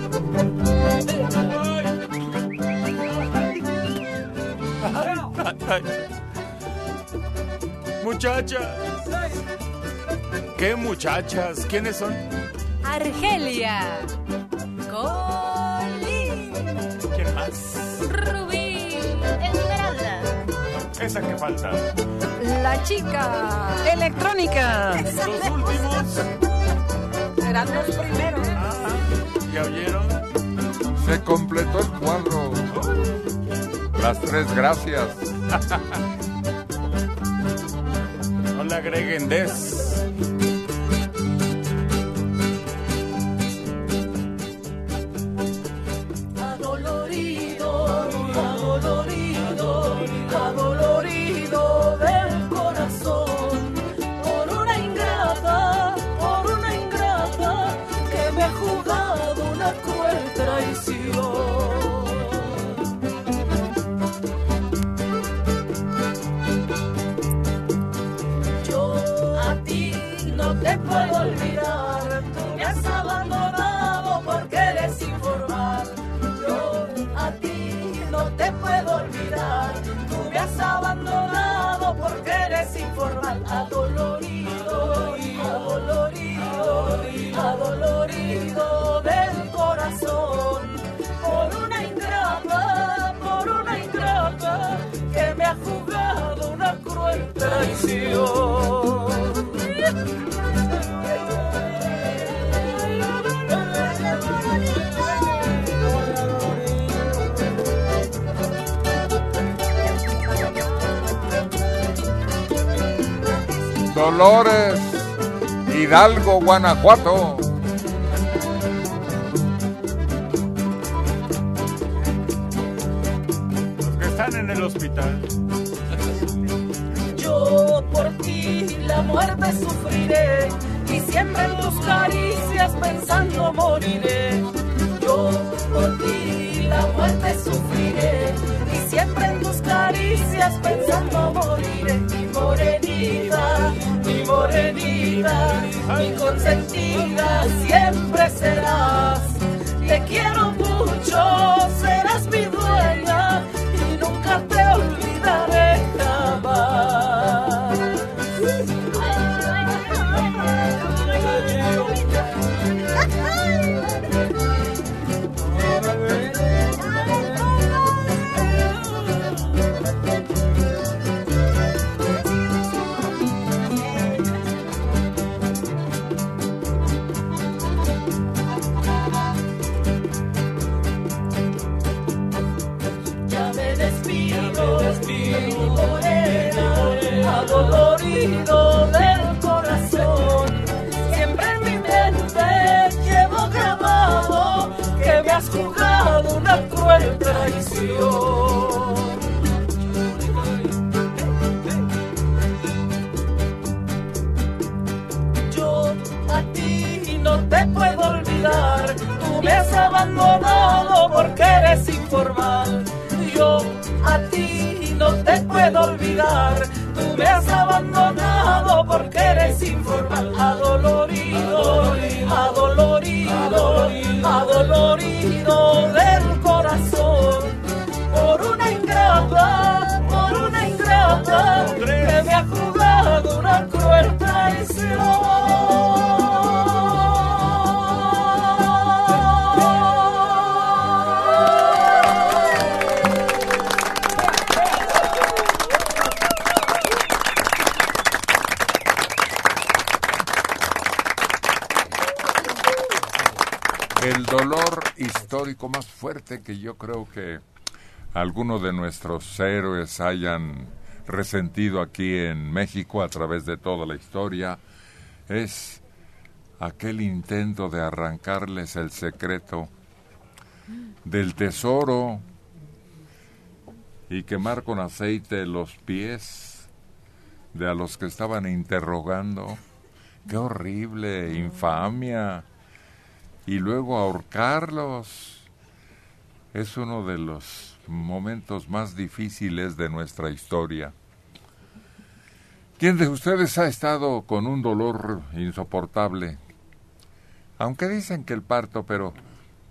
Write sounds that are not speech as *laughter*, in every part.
*laughs* Muchachas. ¿Qué muchachas? ¿Quiénes son? Argelia. Colín. ¿Quién más? Rubí. Esmeralda. Esa que falta. La chica. Electrónica. Los últimos. Serán los primeros. ¿Ya oyeron? Se completó el cuadro. Las tres gracias. *laughs* No le agreguen des. Adolorido, adolorido, adolorido del corazón por una ingrata, por una ingrata que me ha jugado una cruel traición. Dolores, Hidalgo, Guanajuato. Que yo creo que algunos de nuestros héroes hayan resentido aquí en México a través de toda la historia es aquel intento de arrancarles el secreto del tesoro y quemar con aceite los pies de a los que estaban interrogando. Qué horrible, infamia. Y luego ahorcarlos. Es uno de los momentos más difíciles de nuestra historia. ¿Quién de ustedes ha estado con un dolor insoportable? Aunque dicen que el parto, pero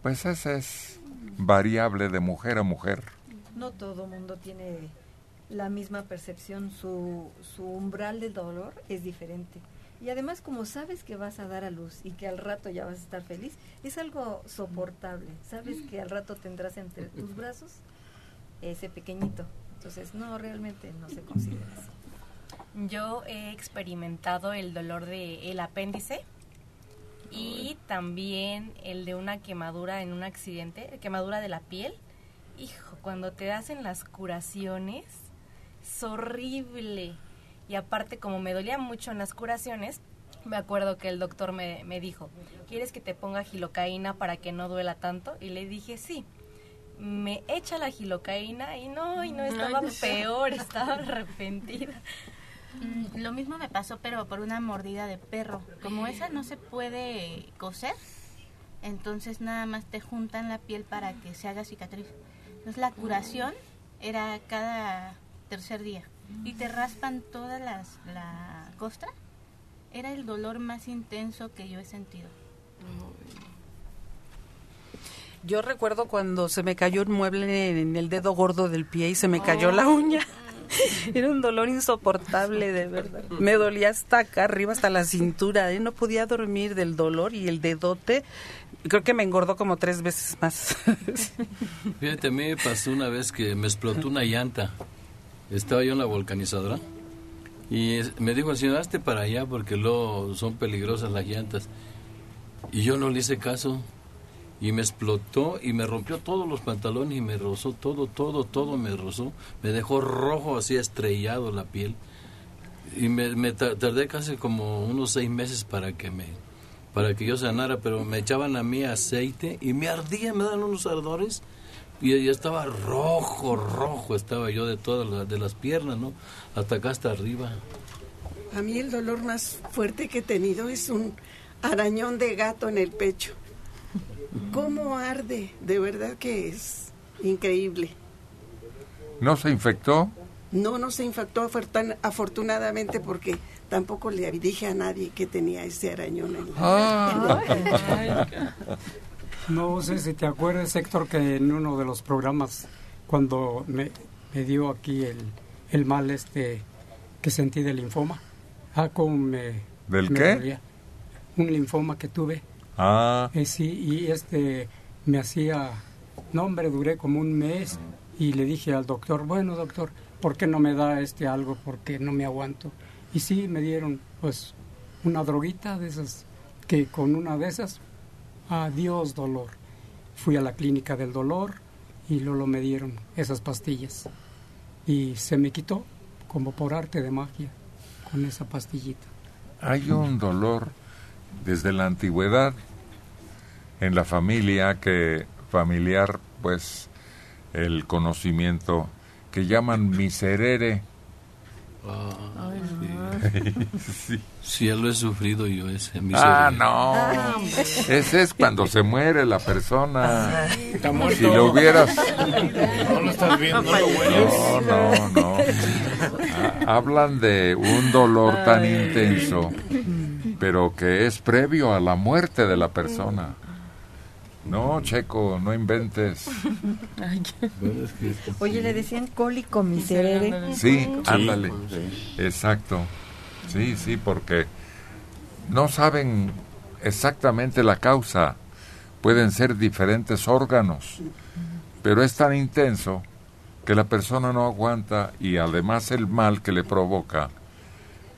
Pues ese es variable de mujer a mujer. No todo mundo tiene la misma percepción, su, su umbral del dolor es diferente. Y además, como sabes que vas a dar a luz y que al rato ya vas a estar feliz, es algo soportable. Sabes que al rato tendrás entre *laughs* tus brazos ese pequeñito. Entonces, no, realmente no se considera así. Yo he experimentado el dolor de el apéndice y también el de una quemadura en un accidente, quemadura de la piel. Hijo, cuando te hacen las curaciones, es horrible. Y aparte, como me dolía mucho en las curaciones, me acuerdo que el doctor me, me dijo, ¿quieres que te ponga gilocaína para que no duela tanto? Y le dije, sí. Me echa la gilocaína y no, y no estaba peor, *laughs* estaba arrepentida. Mm, Lo mismo me pasó, pero por una mordida de perro. Como esa no se puede coser, entonces nada más te juntan la piel para que se haga cicatriz. Entonces la curación era cada tercer día y te raspan toda las, la costra. Era el dolor más intenso que yo he sentido. Yo recuerdo cuando se me cayó un mueble en el dedo gordo del pie y se me cayó la uña. *laughs* Era un dolor insoportable, de verdad. Me dolía hasta acá arriba, hasta la cintura. ¿eh? No podía dormir del dolor y el dedote. Creo que me engordó como tres veces más. *laughs* Fíjate, a mí me pasó una vez que me explotó una llanta. Estaba yo en la volcanizadora y me dijo el señor, hazte para allá porque luego son peligrosas las llantas. Y yo no le hice caso. Y me explotó y me rompió todos los pantalones y me rozó todo, todo, todo me rozó. Me dejó rojo, así estrellado la piel. Y me, me ta- tardé casi como unos seis meses para que me para que yo sanara, pero me echaban a mí aceite y me ardía, me dan unos ardores y ya estaba rojo, rojo estaba yo de todas las, de las piernas, ¿no? Hasta acá hasta arriba. A mí el dolor más fuerte que he tenido es un arañón de gato en el pecho. ¿Cómo arde? De verdad que es increíble. ¿No se infectó? No, no se infectó afortun- afortunadamente porque tampoco le dije a nadie que tenía ese arañón en la- Ah. *laughs* No sé si te acuerdas, Héctor, que en uno de los programas, cuando me, me dio aquí el, el mal este que sentí del linfoma, ah, me... ¿Del me qué? dolía. Un linfoma que tuve. Ah, Eh, sí, y este me hacía... No, hombre, duré como un mes y le dije al doctor, bueno, doctor, ¿por qué no me da este algo? Porque no me aguanto. Y sí, me dieron, pues, una droguita de esas, que con una de esas, adiós dolor. Fui a la clínica del dolor y luego me dieron esas pastillas. Y se me quitó, como por arte de magia, con esa pastillita. hay un dolor desde la antigüedad en la familia que familiar, pues, el conocimiento que llaman miserere. Ah, sí. sí. Sí, ya lo he sufrido yo ese. Ah, miseria. no. Ese es cuando se muere la persona. Está muerto. Si lo hubieras... No lo estás viendo, no lo hueles. No, no, no. Ah, Hablan de un dolor tan intenso, pero que es previo a la muerte de la persona. No, Checo, no inventes. Oye, le decían cólico miserere. Sí, ándale. Exacto. Sí, sí, porque no saben exactamente la causa. Pueden ser diferentes órganos, pero es tan intenso que la persona no aguanta y además el mal que le provoca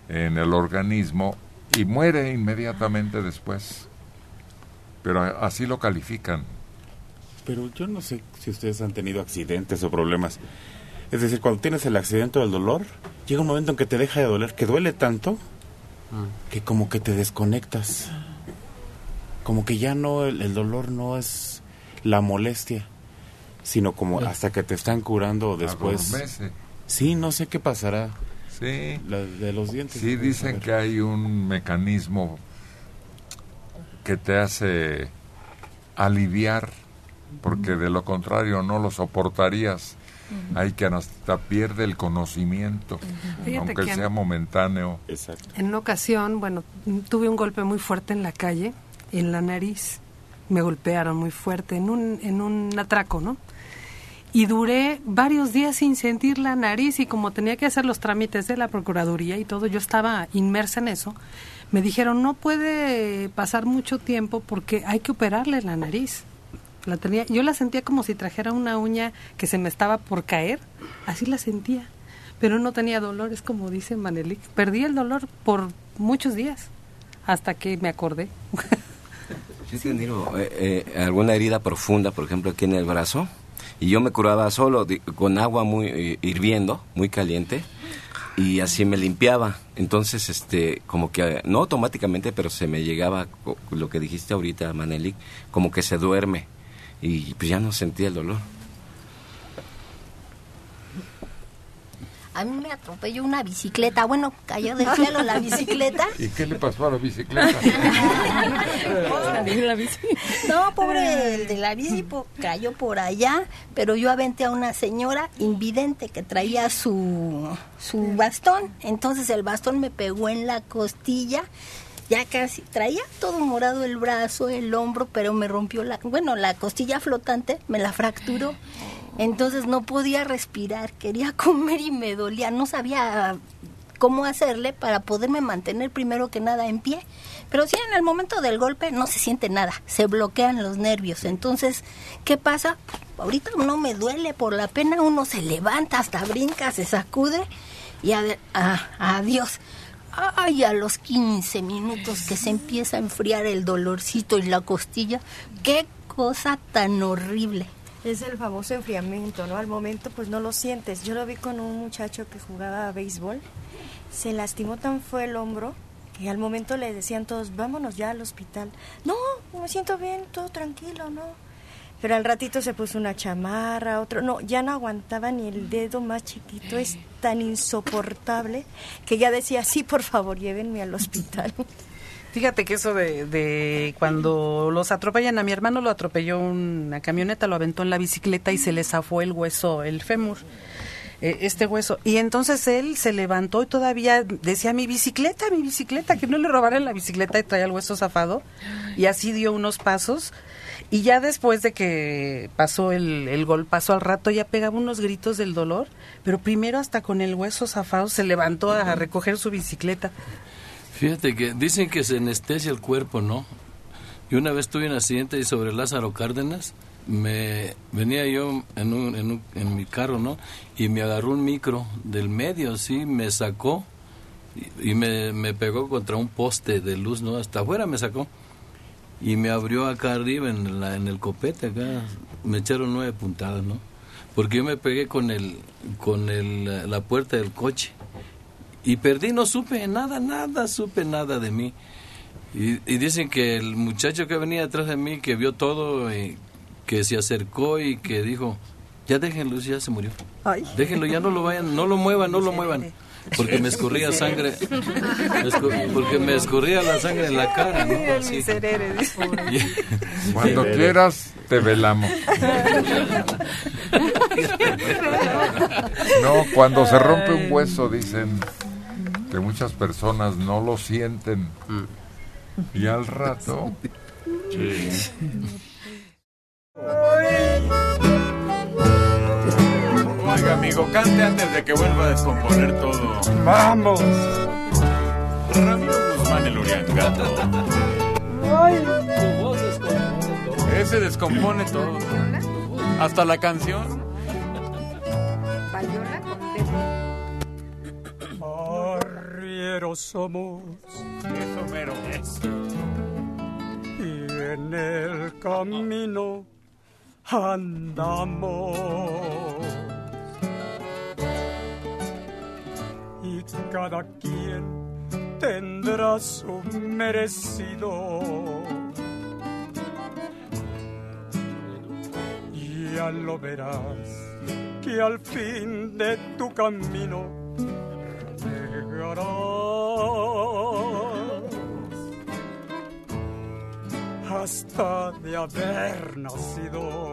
en el organismo y muere inmediatamente después. Pero a- así lo califican. Pero yo no sé si ustedes han tenido accidentes o problemas. Es decir, cuando tienes el accidente o el dolor, llega un momento en que te deja de doler, que duele tanto que como que te desconectas. Como que ya no, el, el dolor no es la molestia, sino como hasta que te están curando después. Adormece. Sí, no sé qué pasará. Sí. La de los dientes. Sí, dicen que hay un mecanismo que te hace aliviar, porque de lo contrario no lo soportarías. Hay que hasta pierde el conocimiento, Fíjate aunque que- sea momentáneo. Exacto. En una ocasión, bueno, tuve un golpe muy fuerte en la calle, en la nariz. me golpearon muy fuerte en un, en un atraco, ¿no? Y duré varios días sin sentir la nariz y como tenía que hacer los trámites de la Procuraduría y todo, yo estaba inmersa en eso, me dijeron no puede pasar mucho tiempo porque hay que operarle la nariz. La tenía, yo la sentía como si trajera una uña que se me estaba por caer, así la sentía, pero no tenía dolor, es como dice Manelik. Perdí el dolor por muchos días hasta que me acordé. *laughs* Yo tenido eh, eh, alguna herida profunda, por ejemplo, aquí en el brazo, y yo me curaba solo con agua muy eh, hirviendo, muy caliente, y así me limpiaba. Entonces, este, como que, no automáticamente, pero se me llegaba, lo que dijiste ahorita, Manelik, como que se duerme, y pues ya no sentía el dolor. A mí me atropelló una bicicleta. Bueno, cayó del cielo la bicicleta. ¿Y qué le pasó a la bicicleta? No, pobre el de la bici po- cayó por allá, pero yo aventé a una señora invidente que traía su, su bastón. Entonces el bastón me pegó en la costilla. Ya casi traía todo morado el brazo, el hombro, pero me rompió la, bueno, la costilla flotante me la fracturó. Entonces no podía respirar, quería *laughs* comer y me dolía, no sabía cómo hacerle para poderme mantener primero que nada en pie. Pero sí, en el momento del golpe no se siente nada, se bloquean los nervios. Entonces, ¿qué pasa? Ahorita no me duele, por la pena uno se levanta, hasta brinca, se sacude y a adiós. Ay, a los 15 minutos que se empieza a enfriar el dolorcito y la costilla, qué cosa tan horrible. Es el famoso enfriamiento, ¿no? Al momento pues no lo sientes. Yo lo vi con un muchacho que jugaba a béisbol. Se lastimó tan fue el hombro que al momento le decían todos, vámonos ya al hospital. No, me siento bien, todo tranquilo, ¿no? Pero al ratito se puso una chamarra, otro... No, ya no aguantaba ni el dedo más chiquito. Es tan insoportable que ya decía, sí, por favor, llévenme al hospital. Fíjate que eso de, de cuando los atropellan, a mi hermano lo atropelló una camioneta, lo aventó en la bicicleta y se le zafó el hueso, el fémur, eh, este hueso. Y entonces él se levantó y todavía decía, mi bicicleta, mi bicicleta, que no le robaran la bicicleta y traía el hueso zafado. Y así dio unos pasos. Y ya después de que pasó el, el golpazo al rato, ya pegaba unos gritos del dolor, pero primero hasta con el hueso zafado se levantó a recoger su bicicleta. Fíjate que dicen que se anestesia el cuerpo, ¿no? Y una vez tuve un accidente y sobre Lázaro Cárdenas, me venía yo en, un, en, un- mi carro, ¿no? Y me agarró un micro del medio, sí, me sacó y, me, pegó contra un poste de luz, ¿no? Hasta afuera me sacó. Y me abrió acá arriba en, la, el copete, acá. Me echaron nueve puntadas, ¿no? Porque yo me pegué con, la puerta del coche. Y perdí, no supe nada, nada, supe nada de mí. Y, y dicen que el muchacho que venía detrás de mí, que vio todo, y que se acercó y que dijo, ya déjenlo, ya se murió. Déjenlo, ya no lo vayan, no lo muevan, no lo muevan. Porque me escurría sangre, me porque me escurría la sangre en la cara, ¿no? Así. *laughs* Cuando quieras, te velamos. *laughs* No, cuando se rompe un hueso, dicen que muchas personas no lo sienten. Y al rato. Oiga, amigo, cante antes de que vuelva a descomponer todo. ¡Vamos! Ramiro Guzmán, el Uriangato. Ese descompone todo. Hasta la canción. Payola Somos. Eso mero. Y en el camino andamos. Y cada quien tendrá su merecido. Ya lo verás que al fin de tu camino llegarás hasta de haber nacido.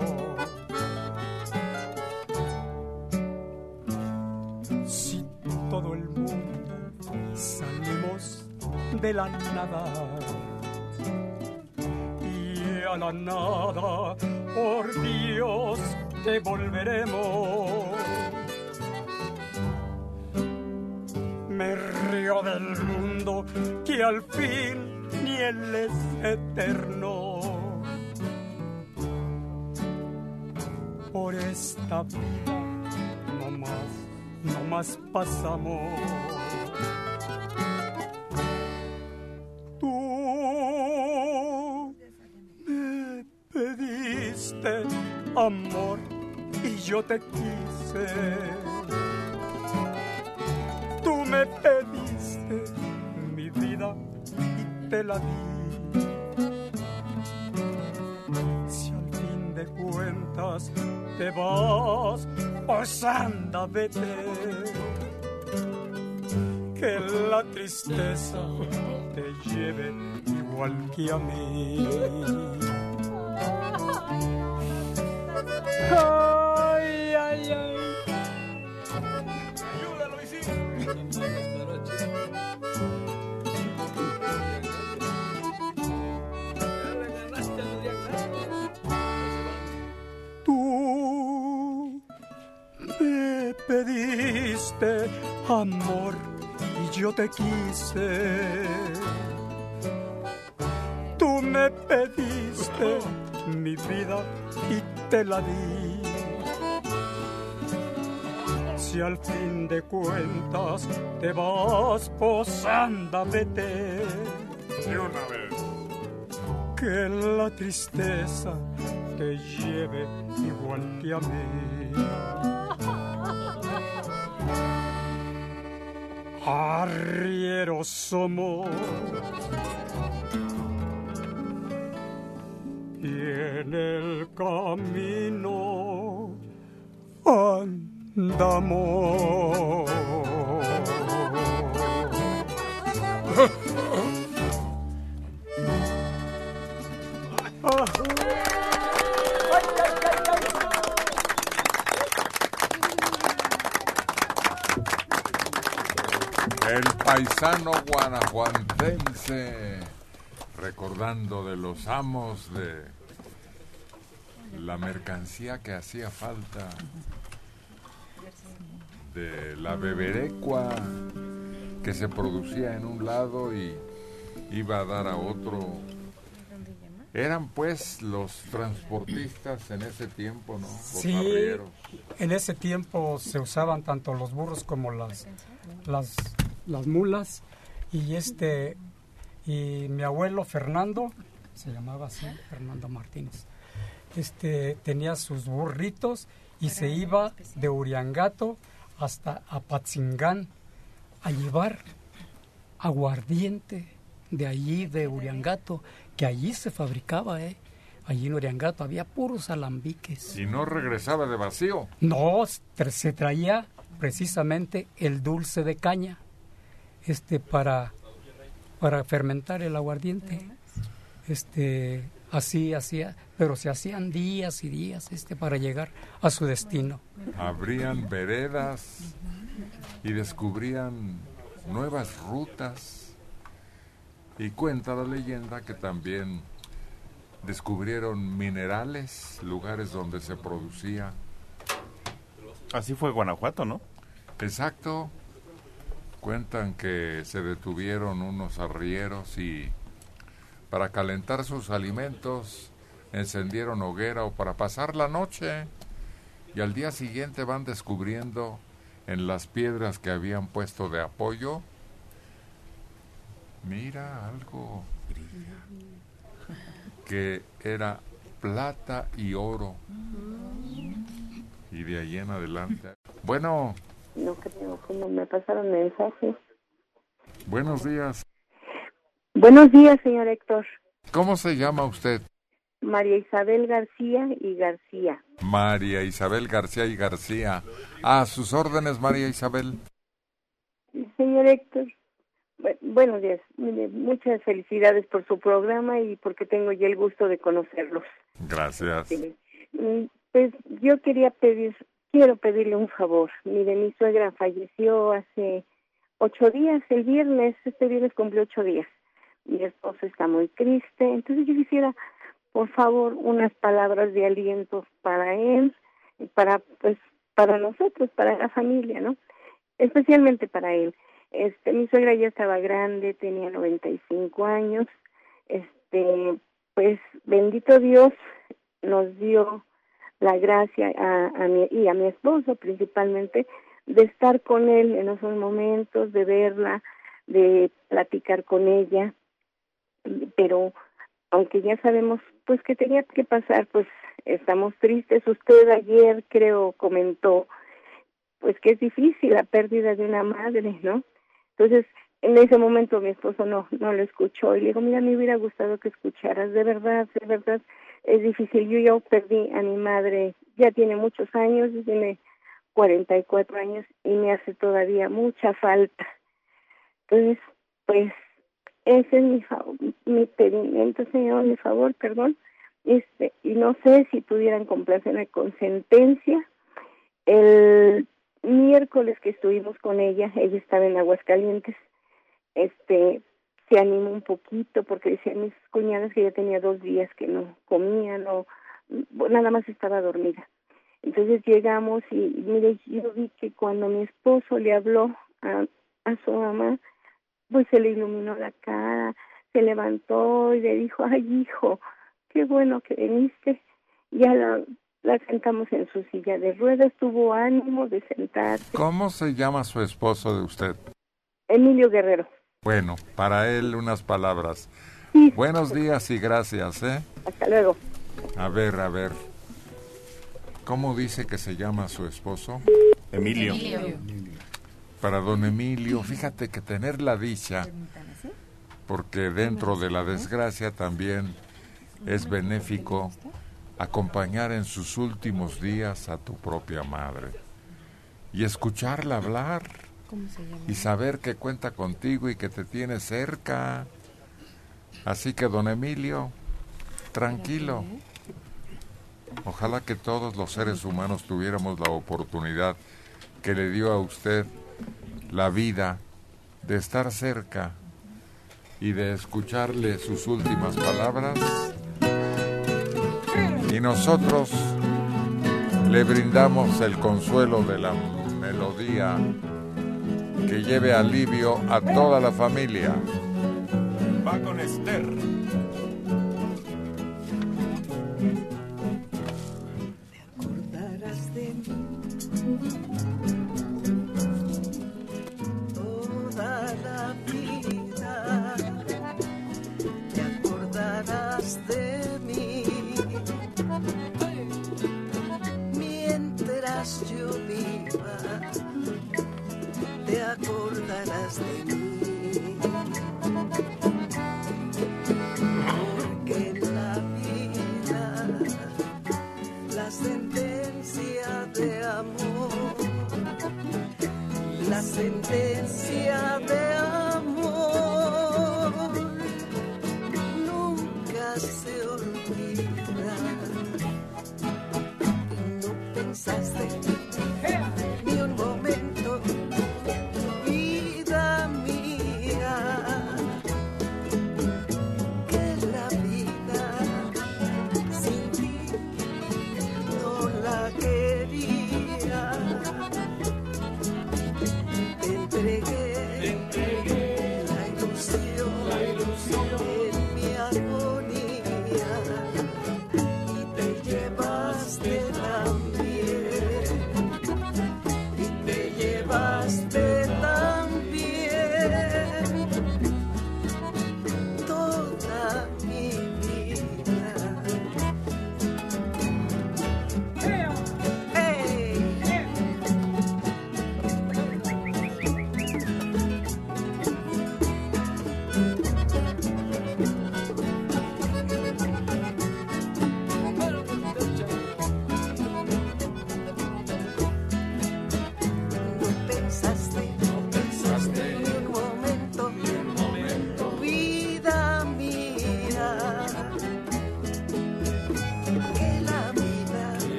Si todo el mundo salimos de la nada y a la nada, por Dios que volveremos. Me río del mundo que al fin él es eterno. Por esta vida no más, no más pasamos. Tú me pediste amor y yo te quise. Si al fin de cuentas te vas, pues anda, vete. Que la tristeza te lleve igual que a mí. Amor y yo te quise. Tú me pediste mi vida y te la di. Si al fin de cuentas te vas, pues anda, vete. Y una vez. Que la tristeza te lleve igual que a mí. Arrieros somos y en el camino andamos. Paisano guanajuatense, recordando de los amos de la mercancía que hacía falta, de la beberecua que se producía en un lado y iba a dar a otro. Eran pues los transportistas en ese tiempo, ¿no? Los Sí, arrieros. en ese tiempo se usaban tanto los burros como las, las, las mulas. Y este y mi abuelo Fernando se llamaba así Fernando Martínez este tenía sus burritos y se iba de Uriangato hasta Apatzingán a llevar aguardiente de allí de Uriangato que allí se fabricaba eh allí en Uriangato había puros alambiques. Y no regresaba de vacío. no, se traía precisamente el dulce de caña, este para para fermentar el aguardiente. Este así hacía, pero se hacían días y días este para llegar a su destino. abrían veredas y descubrían nuevas rutas. Y cuenta la leyenda que también descubrieron minerales, lugares donde se producía. Así fue Guanajuato, ¿no? Exacto. Cuentan que se detuvieron unos arrieros y para calentar sus alimentos encendieron hoguera o para pasar la noche. Y al día siguiente van descubriendo en las piedras que habían puesto de apoyo mira algo que era plata y oro. Y de ahí en adelante. Bueno No creo, como me pasaron mensajes. buenos días Buenos días, señor Héctor. ¿cómo se llama usted? María Isabel García y García. María Isabel García y García. A sus órdenes, María Isabel. Señor Héctor, bu- buenos días. Muchas felicidades por su programa y porque tengo ya el gusto de conocerlos. Gracias. Mm, Pues yo quería pedir, quiero pedirle un favor. Mire, mi suegra falleció hace ocho días, el viernes, este viernes cumplió ocho días. Mi esposo está muy triste, entonces yo quisiera por favor, unas palabras de aliento para él para, pues, para nosotros, para la familia, ¿no? Especialmente para él. Este, mi suegra ya estaba grande, tenía 95 años. Este, pues, bendito Dios nos dio la gracia a, a mi, y a mi esposo principalmente de estar con él en esos momentos, de verla, de platicar con ella, pero aunque ya sabemos pues que tenía que pasar, pues estamos tristes. Usted ayer creo comentó pues que es difícil la pérdida de una madre, ¿no? Entonces, en ese momento mi esposo no no lo escuchó y le digo, mira, me hubiera gustado que escucharas, de verdad, de verdad, es difícil. Yo ya perdí a mi madre, ya tiene muchos años, tiene 44 años y me hace todavía mucha falta. Entonces, pues ese es mi, mi pedimento, señor, mi favor, perdón. Este, y no sé si pudieran complacerme con sentencia. El miércoles que estuvimos con ella, ella estaba en Aguascalientes, este, se animó un poquito porque decían mis cuñadas que ya tenía dos días que no comía, no, nada más estaba dormida. Entonces llegamos y, mire, yo vi que cuando mi esposo le habló a, a su mamá, pues se le iluminó la cara, se levantó y le dijo, ay hijo, qué bueno que viniste. Ya la, la sentamos en su silla de ruedas, tuvo ánimo de sentarse. ¿Cómo se llama su esposo de usted? Emilio Guerrero. Bueno, para él unas palabras. *laughs* Buenos días y gracias, ¿eh? Hasta luego. A ver, a ver. ¿Cómo dice que se llama su esposo? Emilio. Para don Emilio, fíjate que tener la dicha, porque dentro de la desgracia también es benéfico acompañar en sus últimos días a tu propia madre y escucharla hablar y saber que cuenta contigo y que te tiene cerca. Así que, don Emilio, tranquilo. Ojalá que todos los seres humanos tuviéramos la oportunidad que le dio a usted la vida de estar cerca y de escucharle sus últimas palabras. Y nosotros le brindamos el consuelo de la melodía que lleve alivio a toda la familia. Va con Esther. Acordarás de mí. Porque la vida la sentencia de amor, la sentencia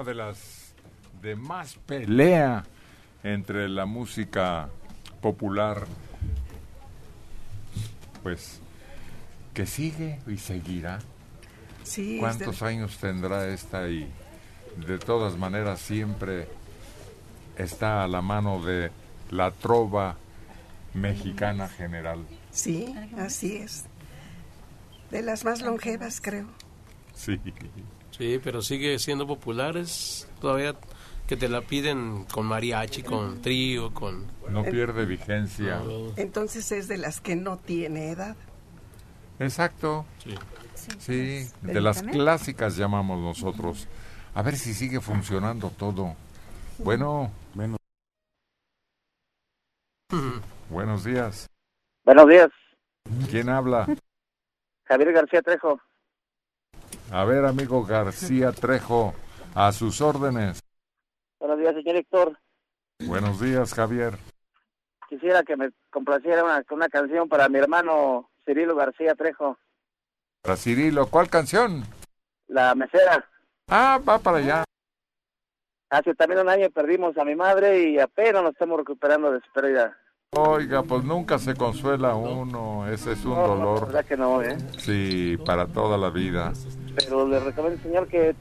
una de las de más pelea entre la música popular, pues que sigue y seguirá. Sí, ¿Cuántos de- años tendrá esta y de todas maneras siempre está a la mano de la trova mexicana general? Sí, así es. De las más longevas, creo. Sí. Sí, pero sigue siendo populares todavía que te la piden con mariachi, con trío, con... No pierde vigencia. Entonces es de las que no tiene edad. Exacto. Sí. Sí, ¿Del de las clásicas llamamos nosotros. A ver si sigue funcionando todo. Bueno, *laughs* buenos días. Buenos días, ¿Quién habla? Javier García Trejo. A ver, amigo García Trejo, a sus órdenes. Buenos días, señor Héctor. Buenos días, Javier. Quisiera que me complaciera una, una canción para mi hermano Cirilo García Trejo, Para Cirilo, ¿cuál canción? La Mesera. Ah, va para allá. Hace también un año perdimos a mi madre y apenas nos estamos recuperando de su pérdida. Oiga, pues nunca se consuela uno, ese es un No, dolor. verdad que no, ¿eh? Sí, para toda la vida. Pero le recomiendo, señor, que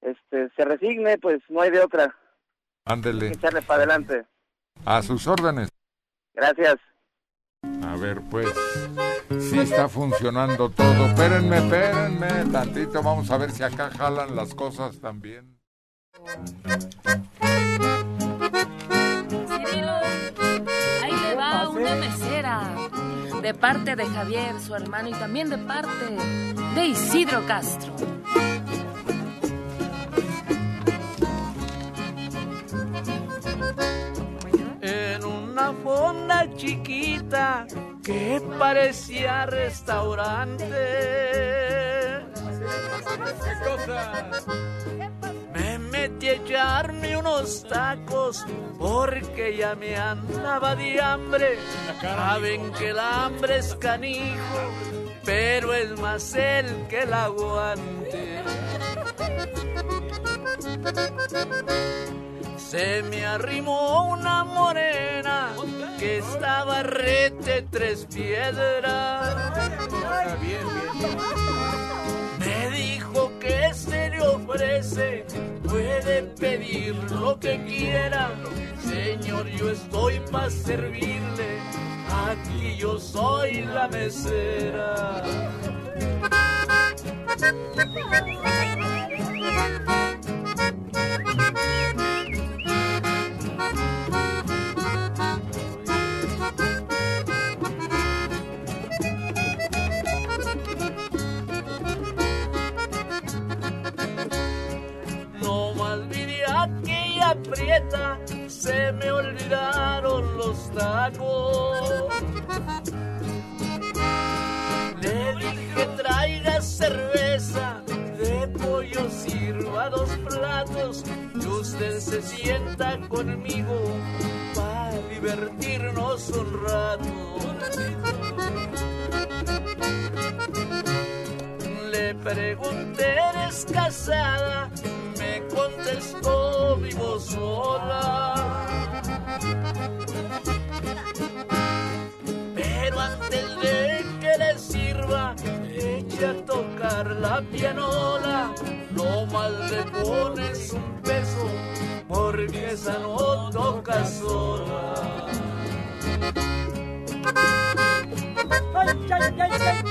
este se resigne, pues no hay de otra. Ándele, echarle para adelante. a sus órdenes. Gracias. A ver, pues, sí está funcionando todo. Espérenme, espérenme, tantito, vamos a ver si acá jalan las cosas también. De parte de Javier, su hermano, y también de parte de Isidro Castro. en una fonda chiquita que parecía restaurante. Metí a echarme unos tacos porque ya me andaba de hambre. Saben que el hambre es canijo, pero es más el que el aguante. Se me arrimó una morena que estaba rete tres piedras. Ofrece, puede pedir lo que quiera. Señor, yo estoy para servirle, aquí yo soy la mesera. Se me olvidaron los tacos. Le dije traiga cerveza, de pollo sirva dos platos y usted se sienta conmigo para divertirnos un rato. Le pregunté, ¿eres casada? La pianola. No más le pones un peso, porque esa no toca sola. Ay, ay, ay,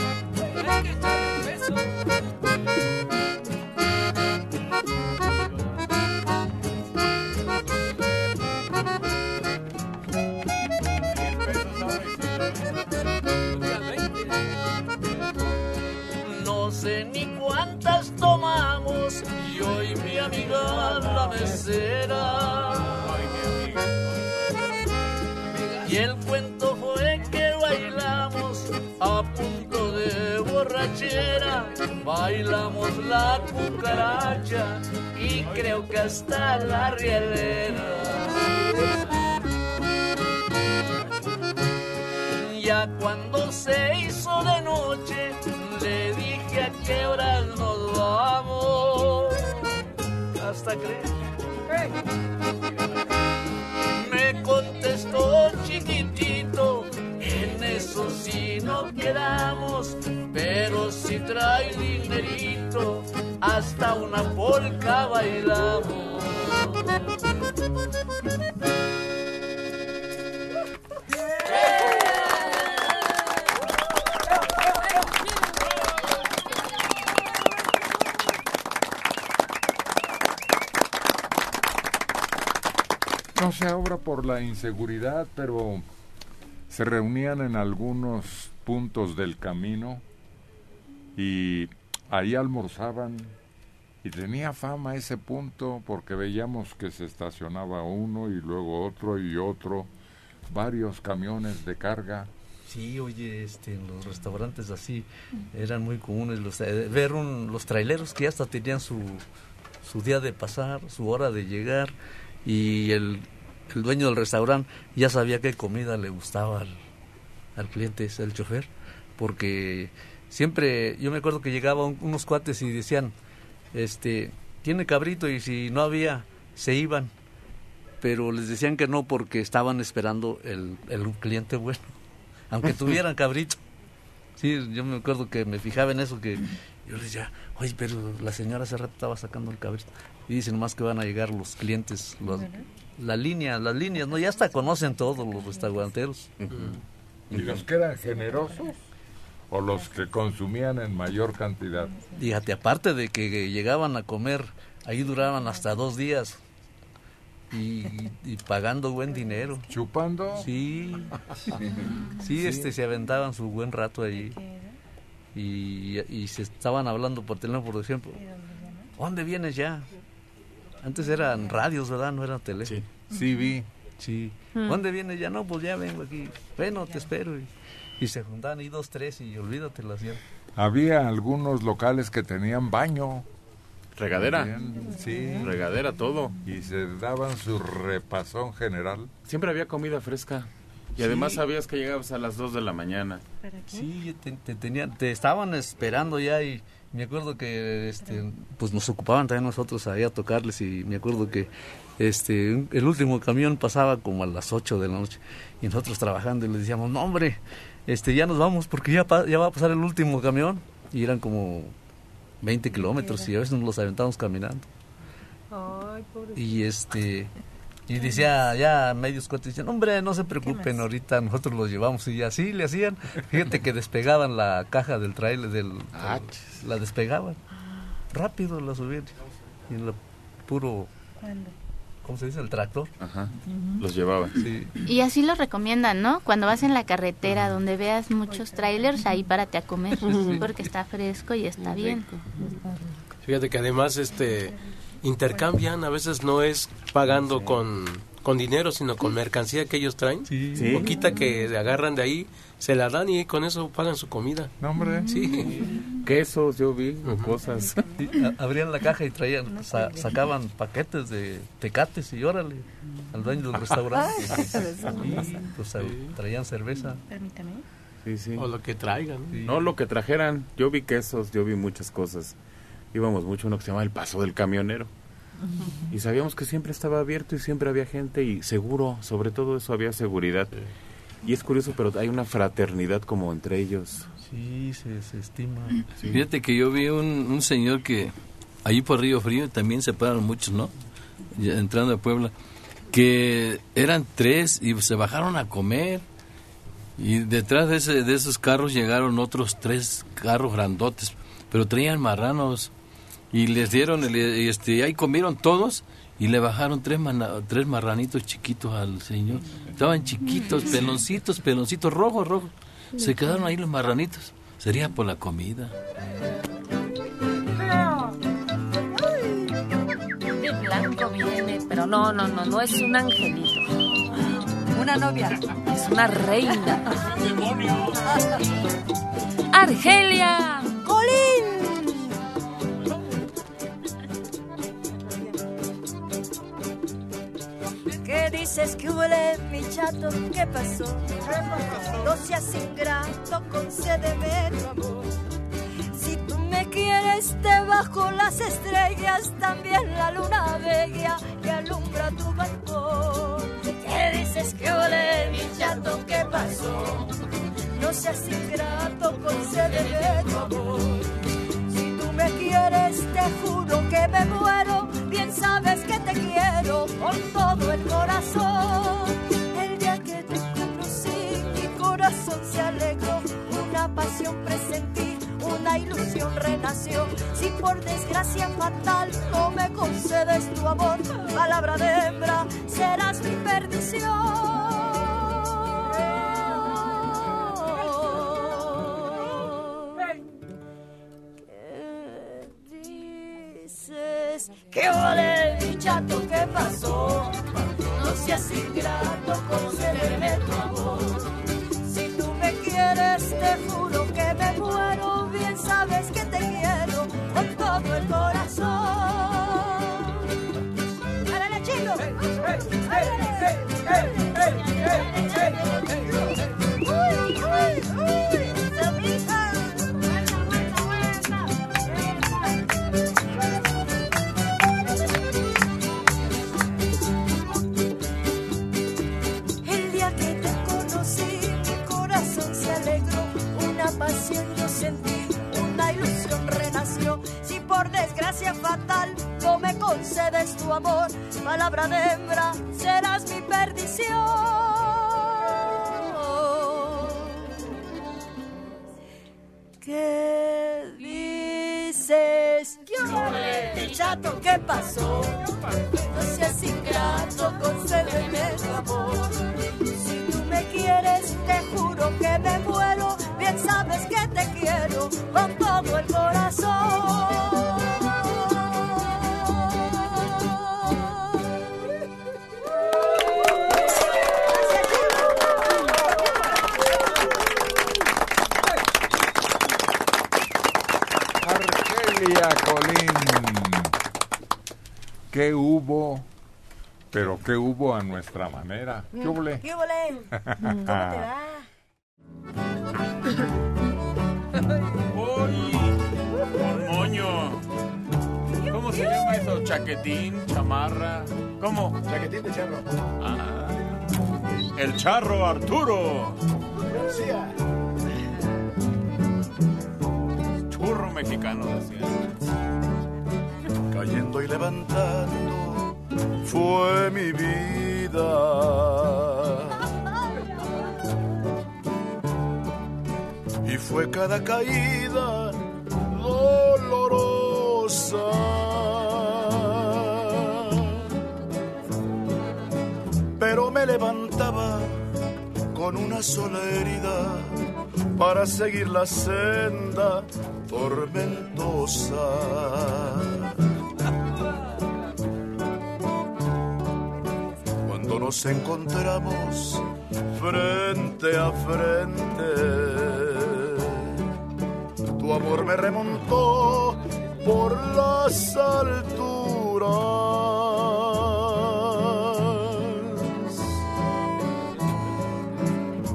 Y el cuento fue que bailamos a punto de borrachera. Bailamos la cucaracha y creo que hasta la rielera. Ya cuando se hizo de noche, le dije a qué horas nos vamos. hasta creer. Me contestó chiquitito, en eso sí no quedamos, pero si trae dinerito, hasta una polca bailamos. Por la inseguridad, pero se reunían en algunos puntos del camino y ahí almorzaban y tenía fama ese punto porque veíamos que se estacionaba uno y luego otro y otro, varios camiones de carga. Sí, oye, este, los restaurantes así eran muy comunes los, eh, ver los traileros que hasta tenían su, su día de pasar, su hora de llegar y el, el dueño del restaurante ya sabía qué comida le gustaba al, al cliente, es el chofer, porque siempre, yo me acuerdo que llegaban unos cuates y decían, este, tiene cabrito y si no había, se iban, pero les decían que no porque estaban esperando el, el cliente bueno, *laughs* aunque *laughs* tuvieran cabrito. Sí, yo me acuerdo que me fijaba en eso, que yo les decía, oye, pero la señora hace rato estaba sacando el cabrito. Y dicen nomás que van a llegar los clientes, los- la línea, las líneas, ¿no? Ya hasta conocen todos los restauranteros. ¿Y los que eran generosos o los que consumían en mayor cantidad? Fíjate, aparte de que llegaban a comer, ahí duraban hasta dos días. Y, y pagando buen dinero. ¿Chupando? Sí. Sí, este, se aventaban su buen rato allí. Y, y se estaban hablando por teléfono, por ejemplo. ¿Dónde vienes ya? Antes eran radios, ¿verdad? No eran teléfono. Sí, vi. Sí. Mm. ¿Dónde vienes ya? No, pues ya vengo aquí. Bueno, te espero. Y, y se juntaban y dos, tres y olvídate la hacían. Había algunos locales que tenían baño. Regadera. También, sí. Regadera, todo. Y se daban su repasón general. Siempre había comida fresca. Y Sí. además sabías que llegabas a las 2 de la mañana. Sí, te, te tenían, te estaban esperando ya y me acuerdo que este, pues nos ocupaban también nosotros ahí a tocarles y me acuerdo que este el último camión pasaba como a las 8 de la noche y nosotros trabajando y les decíamos, no hombre, este ya nos vamos porque ya, ya va a pasar el último camión y eran como 20 kilómetros y a veces nos los aventábamos caminando. Ay. Y este y decía ya medios cuates decían, hombre, no se preocupen, ahorita nosotros los llevamos y así le hacían. Fíjate que despegaban la caja del trailer del la despegaban. Rápido la subían y en la puro ¿cómo se dice? el tractor. Ajá. Los llevaban. Sí. Y así lo recomiendan, ¿no? Cuando vas en la carretera donde veas muchos trailers, ahí párate a comer, *laughs* Sí. porque está fresco y está bien. Fíjate que además este intercambian, a veces no es pagando con, con dinero, sino con mercancía que ellos traen. Sí. Poquita que agarran de ahí, se la dan y con eso pagan su comida. No, hombre. Sí. Quesos, yo vi, cosas. Abrían la caja y traían, sa- sacaban paquetes de tecates y órale al dueño del *laughs* restaurante. Sí, pues, traían cerveza. Permítame. Sí, sí. O lo que traigan. No, lo que trajeran. Yo vi quesos, yo vi muchas cosas. Íbamos mucho a uno que se llama El Paso del Camionero. Y sabíamos que siempre estaba abierto y siempre había gente y seguro, sobre todo eso había seguridad. Y es curioso, pero hay una fraternidad como entre ellos. Sí, se, se estima. Fíjate que yo vi un, un señor que allí por Río Frío también se pararon muchos, ¿no? Entrando a Puebla, que eran tres y se bajaron a comer. Y detrás de, ese, de esos carros llegaron otros tres carros grandotes, pero traían marranos. Y les dieron, el- y este, ahí comieron todos y le bajaron tres, mana- tres marranitos chiquitos al señor. Estaban chiquitos, peloncitos, peloncitos, rojos, rojos. Se quedaron ahí los marranitos. Sería por la comida. De blanco viene, pero no, no, no, no es un angelito. Una novia. Es una reina. Argelia. ¿Qué dices que huele mi chato? ¿Qué pasó? No seas ingrato, concédeme tu amor. Si tú me quieres esté bajo las estrellas, también la luna bella que alumbra tu balcón. ¿Qué dices que ole, mi chato, qué pasó? No seas ingrato, concédeme tu amor. Me quieres, te juro que me muero. Bien sabes que te quiero con todo el corazón. El día que te conocí, mi corazón se alegró. Una pasión presentí, una ilusión renació. Si por desgracia fatal no me concedes tu amor, palabra de hembra, serás mi perdición. ¿Qué ole, chato, qué pasó? No seas ingrato, concédeme tu amor. Si tú me quieres, te juro que me muero. Bien sabes que te quiero con todo el corazón. ¡Árale, chico! ¡Uy, tu amor, palabra de hembra, serás mi perdición. ¿Qué dices? ¿Qué ole, chato? ¿Qué pasó? No seas ingrato, concédeme tu amor. Si tú me quieres, te juro que me muero. Bien sabes que te quiero con todo el corazón. ¿Qué hubo? Pero ¿qué hubo a nuestra manera? ¿Qué hubo? ¿Qué hubo? ¿Cómo te va? Moño. ¿Cómo se llama eso? ¿Chaquetín? ¿Chamarra? ¿Cómo? Chaquetín de charro. Ah, el charro Arturo. García. Churro mexicano, decía. Cayendo y levantando fue mi vida. Y fue cada caída dolorosa. Pero me levantaba con una sola herida para seguir la senda tormentosa. Nos encontramos frente a frente, tu amor me remontó por las alturas.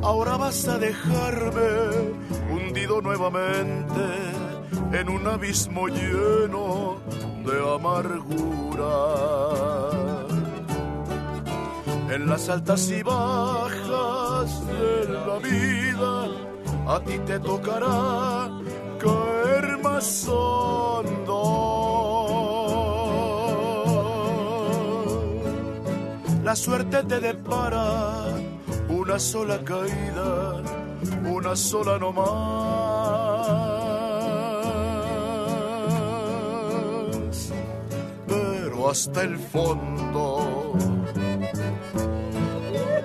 Ahora vas a dejarme hundido nuevamente en un abismo lleno de amargura. En las altas y bajas de la vida, a ti te tocará caer más hondo. La suerte te depara una sola caída, una sola no más. Pero hasta el fondo.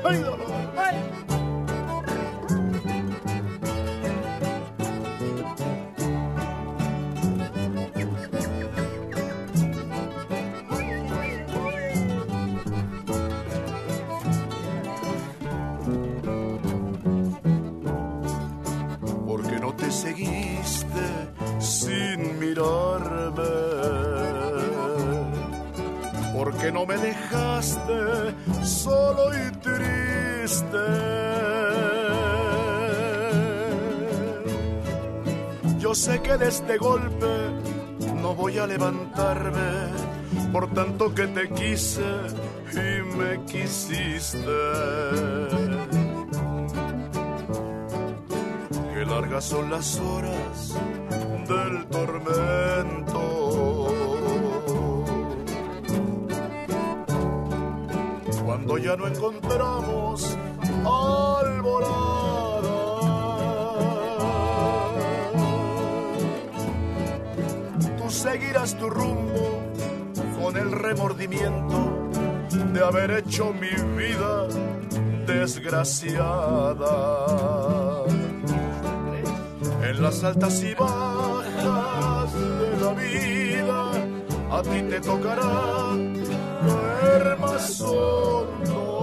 ¡Ay, no te seguiste sin mirarme, porque no me dejaste Sé que de este golpe no voy a levantarme por tanto que te quise y me quisiste. Qué largas son las horas del tormento. Cuando ya no encontramos haber hecho mi vida desgraciada. En las altas y bajas de la vida, a ti te tocará caer más hondo.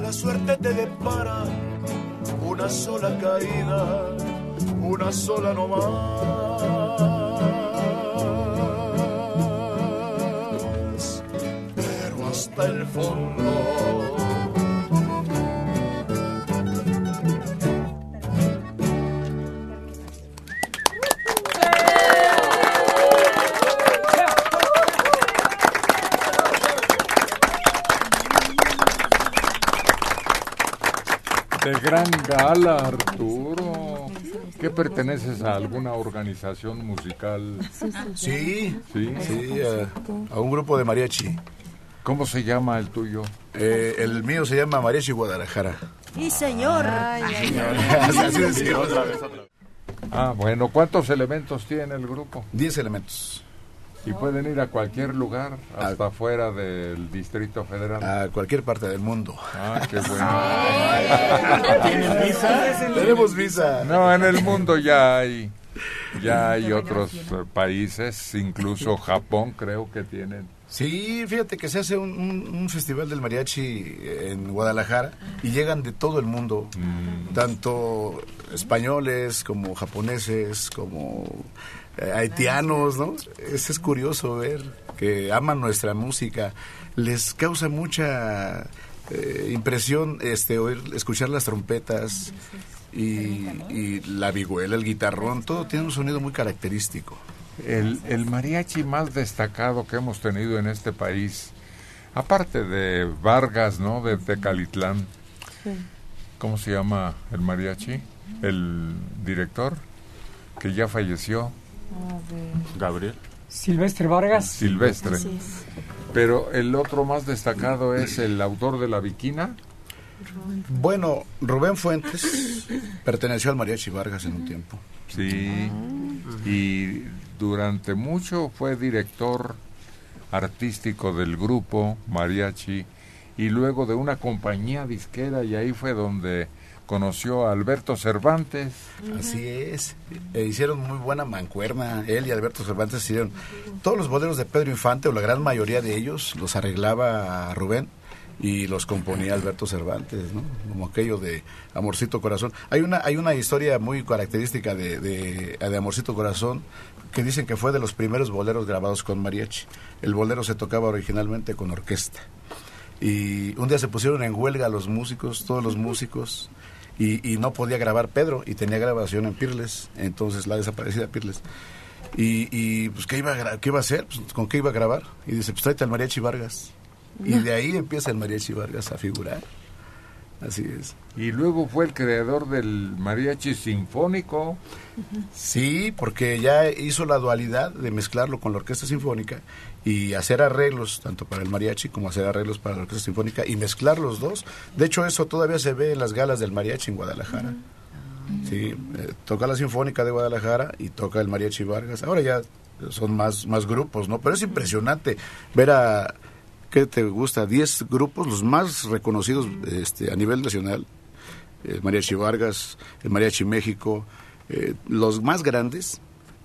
La suerte te depara una sola caída, una sola no gala, Arturo. ¿Qué perteneces a alguna organización musical? Sí, Sí. sí, a, a un grupo de mariachi. ¿Cómo se llama el tuyo? Eh, el mío se llama Mariachi Guadalajara. Y señor. *laughs* Así decía, otra vez, otra vez. Ah, bueno, ¿cuántos elementos tiene el grupo? Diez elementos. Y pueden ir a cualquier lugar, hasta fuera del Distrito Federal. A cualquier parte del mundo. Ah, qué *laughs* bueno. ¿Tienen visa? Tenemos visa. No, en el mundo ya hay, ya hay otros países, incluso Japón creo que tienen. Sí, fíjate que se hace un, un- un festival del mariachi en Guadalajara y llegan de todo el mundo, tanto españoles como japoneses, como haitianos, ¿no? Es, es curioso ver que aman nuestra música, les causa mucha eh, impresión este oír, escuchar las trompetas y, y la vihuela, el guitarrón, todo tiene un sonido muy característico. El, el mariachi más destacado que hemos tenido en este país, aparte de Vargas, ¿no? De Tecalitlán, ¿cómo se llama el mariachi? El director, que ya falleció. Gabriel. Silvestre Vargas. Silvestre. Así es. Pero el otro más destacado es el autor de La Viquina. Bueno, Rubén Fuentes perteneció al Mariachi Vargas en un tiempo. Sí. Y durante mucho fue director artístico del grupo Mariachi y luego de una compañía disquera y ahí fue donde conoció a Alberto Cervantes. Así es. E hicieron muy buena mancuerna. Él y Alberto Cervantes hicieron todos los boleros de Pedro Infante, o la gran mayoría de ellos, los arreglaba Rubén y los componía Alberto Cervantes, ¿no? Como aquello de Amorcito Corazón. Hay una, hay una historia muy característica de, de, de Amorcito Corazón que dicen que fue de los primeros boleros grabados con mariachi. El bolero se tocaba originalmente con orquesta. Y un día se pusieron en huelga los músicos, todos los *laughs* músicos, y, y no podía grabar Pedro, y tenía grabación en Pirles, entonces la desaparecida Pirles. Y, y pues, ¿qué iba, a ¿qué iba a hacer? Pues, ¿Con qué iba a grabar? Y dice, pues tráete al Mariachi Vargas. Y de ahí empieza el Mariachi Vargas a figurar. Así es. Y luego fue el creador del mariachi sinfónico. Sí, porque ya hizo la dualidad de mezclarlo con la orquesta sinfónica y hacer arreglos tanto para el mariachi como hacer arreglos para la orquesta sinfónica y mezclar los dos. De hecho, eso todavía se ve en las galas del mariachi en Guadalajara. Sí, eh, toca la sinfónica de Guadalajara y toca el mariachi Vargas. Ahora ya son más más grupos, ¿no? Pero es impresionante ver a ¿qué te gusta? 10 grupos, los más reconocidos este, a nivel nacional. El Mariachi Vargas, el Mariachi México, eh, los más grandes,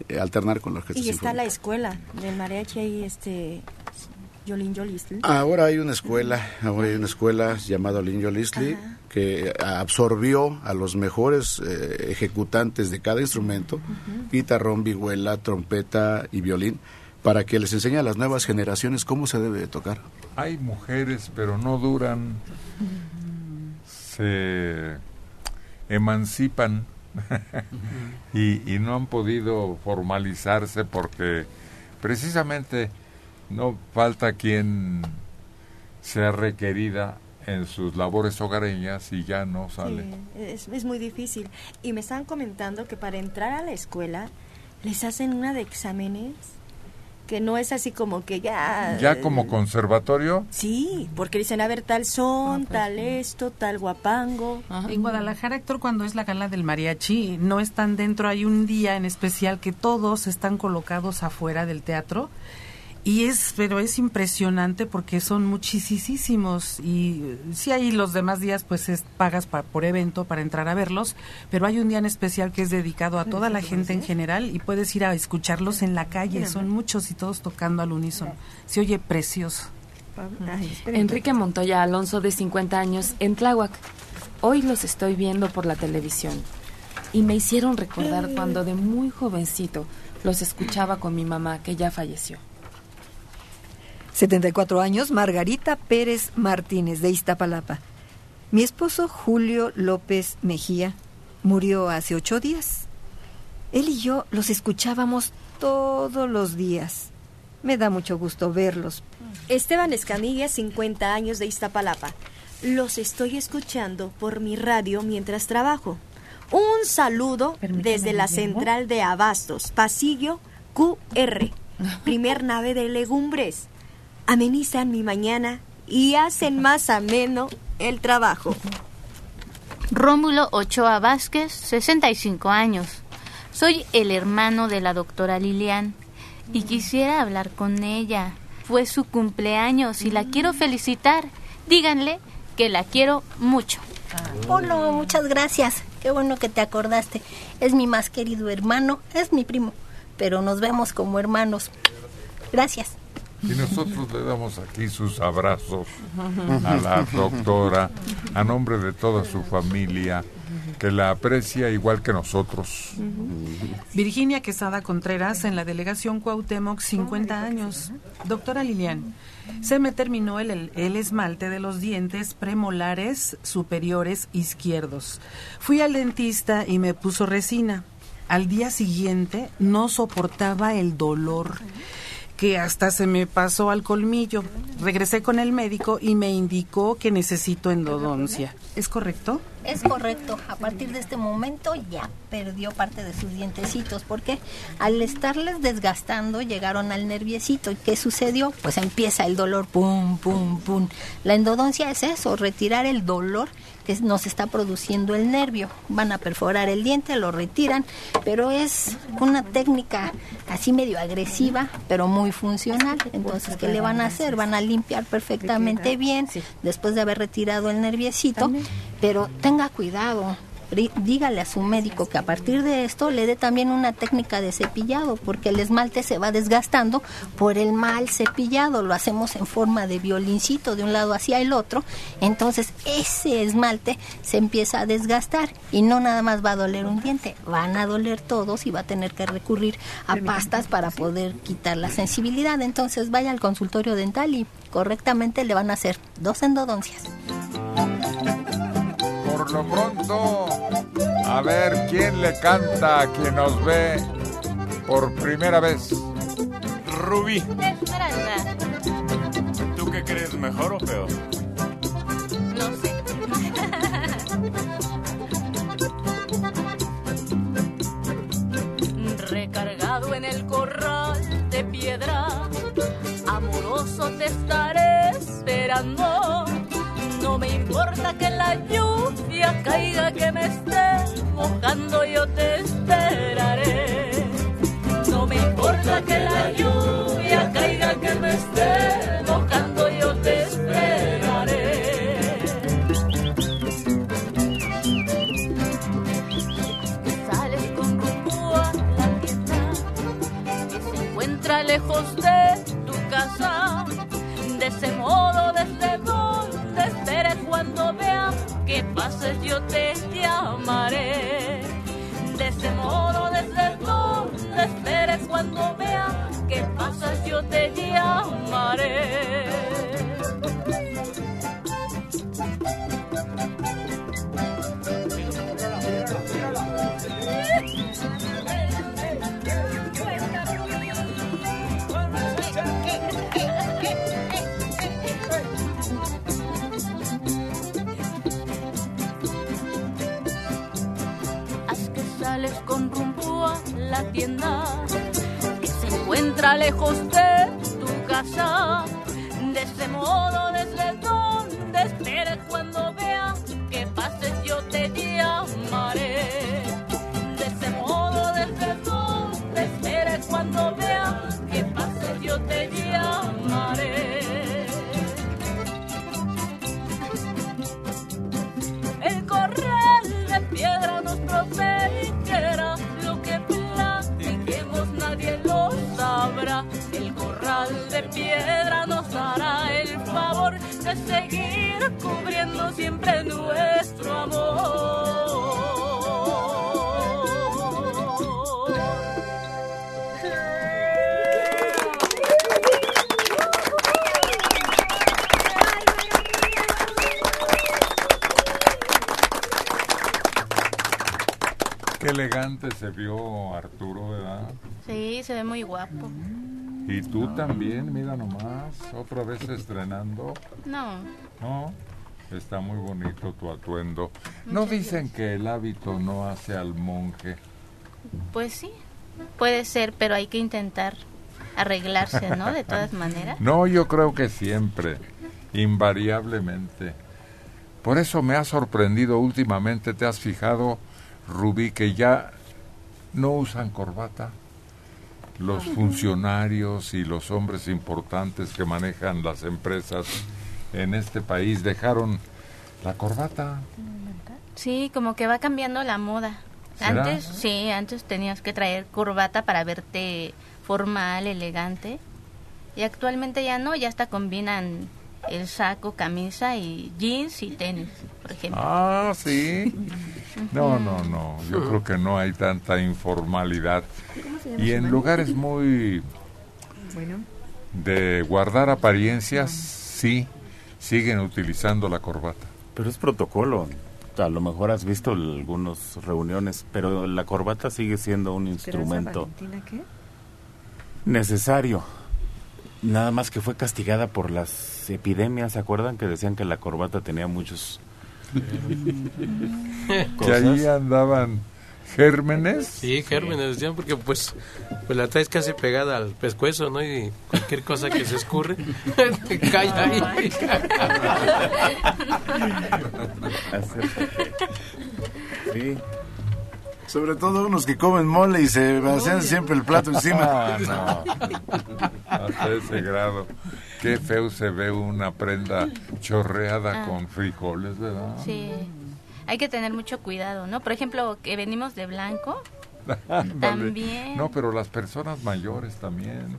eh, alternar con la orquesta Y está sinfónica. la escuela del mariachi ahí, este, Yolín Yolisl. Ahora hay una escuela, ahora hay una escuela llamada Linjo Lisli que absorbió a los mejores eh, ejecutantes de cada instrumento, guitarrón, vihuela, trompeta y violín, para que les enseñe a las nuevas generaciones cómo se debe de tocar. Hay mujeres, pero no duran. Se emancipan y, y no han podido formalizarse porque precisamente no falta quien sea requerida en sus labores hogareñas y ya no sale. Sí, es, es muy difícil. Y me estaban comentando que para entrar a la escuela les hacen una de exámenes que no es así como que ya... Ya como conservatorio, Sí, porque dicen, a ver, tal son, tal esto, tal guapango. En Guadalajara, Héctor, cuando es la gala del mariachi, no están dentro, hay un día en especial que todos están colocados afuera del teatro. Y es, pero es impresionante porque son muchísimos y eh, sí hay los demás días pues es, pagas pa- por evento para entrar a verlos, pero hay un día en especial que es dedicado a toda la gente en general y puedes ir a escucharlos en la calle, son muchos y todos tocando al unísono. Se oye precioso. Enrique Montoya Alonso, de 50 años, en Tláhuac. Hoy los estoy viendo por la televisión. Y me hicieron recordar cuando de muy jovencito los escuchaba con mi mamá, que ya falleció. 74 años, Margarita Pérez Martínez, de Iztapalapa. Mi esposo Julio López Mejía murió hace ocho días. Él y yo los escuchábamos todos los días. Me da mucho gusto verlos. Esteban Escamilla, 50 años de Iztapalapa. Los estoy escuchando por mi radio mientras trabajo. Un saludo desde la central de Abastos, pasillo QR, primer nave de legumbres. Amenizan mi mañana y hacen más ameno el trabajo. Rómulo Ochoa Vázquez, 65 años. Soy el hermano de la doctora Lilian y quisiera hablar con ella. Fue su cumpleaños y la quiero felicitar. Díganle que la quiero mucho. No, muchas gracias. Qué bueno que te acordaste. Es mi más querido hermano, es mi primo, pero nos vemos como hermanos. Gracias. Y nosotros le damos aquí sus abrazos a la doctora, a nombre de toda su familia, que la aprecia igual que nosotros. Virginia Quesada Contreras en la delegación Cuauhtémoc, 50 años. Doctora Lilian, se me terminó el, el, el esmalte de los dientes premolares superiores izquierdos. Fui al dentista y me puso resina. Al día siguiente no soportaba el dolor que hasta se me pasó al colmillo. Regresé con el médico y me indicó que necesito endodoncia. ¿Es correcto? Es correcto. A partir de este momento ya perdió parte de sus dientecitos porque al estarles desgastando llegaron al nerviecito. ¿Y qué sucedió? Pues empieza el dolor, pum, pum, pum. La endodoncia es eso, retirar el dolor que nos está produciendo el nervio. Van a perforar el diente, lo retiran, pero es una técnica así medio agresiva, pero muy funcional. Entonces, ¿qué le van a hacer? Van a limpiar perfectamente bien después de haber retirado el nerviecito, pero tenga cuidado. Dígale a su médico que a partir de esto le dé también una técnica de cepillado, porque el esmalte se va desgastando por el mal cepillado. Lo hacemos en forma de violincito de un lado hacia el otro. Entonces ese esmalte se empieza a desgastar y no nada más va a doler un diente, van a doler todos y va a tener que recurrir a pastas para poder quitar la sensibilidad. Entonces vaya al consultorio dental y correctamente le van a hacer dos endodoncias. Por lo pronto, a ver quién le canta a quien nos ve por primera vez. Rubí, Esmeralda. ¿tú qué crees, mejor o peor? No sé. recargado en el corral de piedra, amoroso te estaré esperando. No me importa que la lluvia caiga, que me esté mojando, yo te esperaré. No me importa que la lluvia caiga, que me esté mojando, yo te esperaré. Sales con rumbo a la tienda que se encuentra lejos de cuando vea que pases, yo te llamaré. De ese modo, desde donde esperes cuando vea que pasas, yo te llamaré. Tienda que se encuentra lejos de tu casa. De ese modo, desde donde esperes cuando vea que pases, yo te llamaré. De ese modo, desde donde esperes cuando vea que pases, yo te llamaré. Seguir cubriendo siempre nuestro amor. Qué elegante se vio Arturo, ¿verdad? Sí, se ve muy guapo. Y tú también, mira nomás, otra vez estrenando. No, No, está muy bonito tu atuendo. ¿No dicen que el hábito no hace al monje? pues sí, puede ser, pero hay que intentar arreglarse, ¿no? De todas *laughs* maneras. No, yo creo que siempre, invariablemente. Por eso me ha sorprendido últimamente, ¿te has fijado, Rubí, que ya no usan corbata? Los funcionarios y los hombres importantes que manejan las empresas en este país dejaron la corbata. Sí, como que va cambiando la moda. ¿Será? Antes, sí, antes tenías que traer corbata para verte formal, elegante. Y actualmente ya no, ya hasta combinan el saco, camisa y jeans y tenis, por ejemplo. Ah, sí. No, no, no. Yo creo que no hay tanta informalidad. ¿Cómo se llama Y en lugares muy Bueno, de guardar apariencias, sí, siguen utilizando la corbata. Pero es protocolo. A lo mejor has visto algunas reuniones, pero la corbata sigue siendo un instrumento qué? necesario. Nada más que fue castigada por las epidemias, ¿se acuerdan? Que decían que la corbata tenía muchos... *laughs* Que ahí andaban gérmenes. Sí, gérmenes, decían, porque pues, pues la traes casi pegada al pescuezo, ¿no? Y cualquier cosa que se escurre, te *laughs* cae ahí. *laughs* Sí. Sobre todo unos que comen mole y se vacían siempre el plato encima. *laughs* Ah, *laughs* no. Hasta ese grado. Qué feo se ve una prenda chorreada Ah. con frijoles, ¿verdad? Sí. Hay que tener mucho cuidado, ¿no? Por ejemplo, que venimos de blanco. *laughs* También. No, pero las personas mayores también.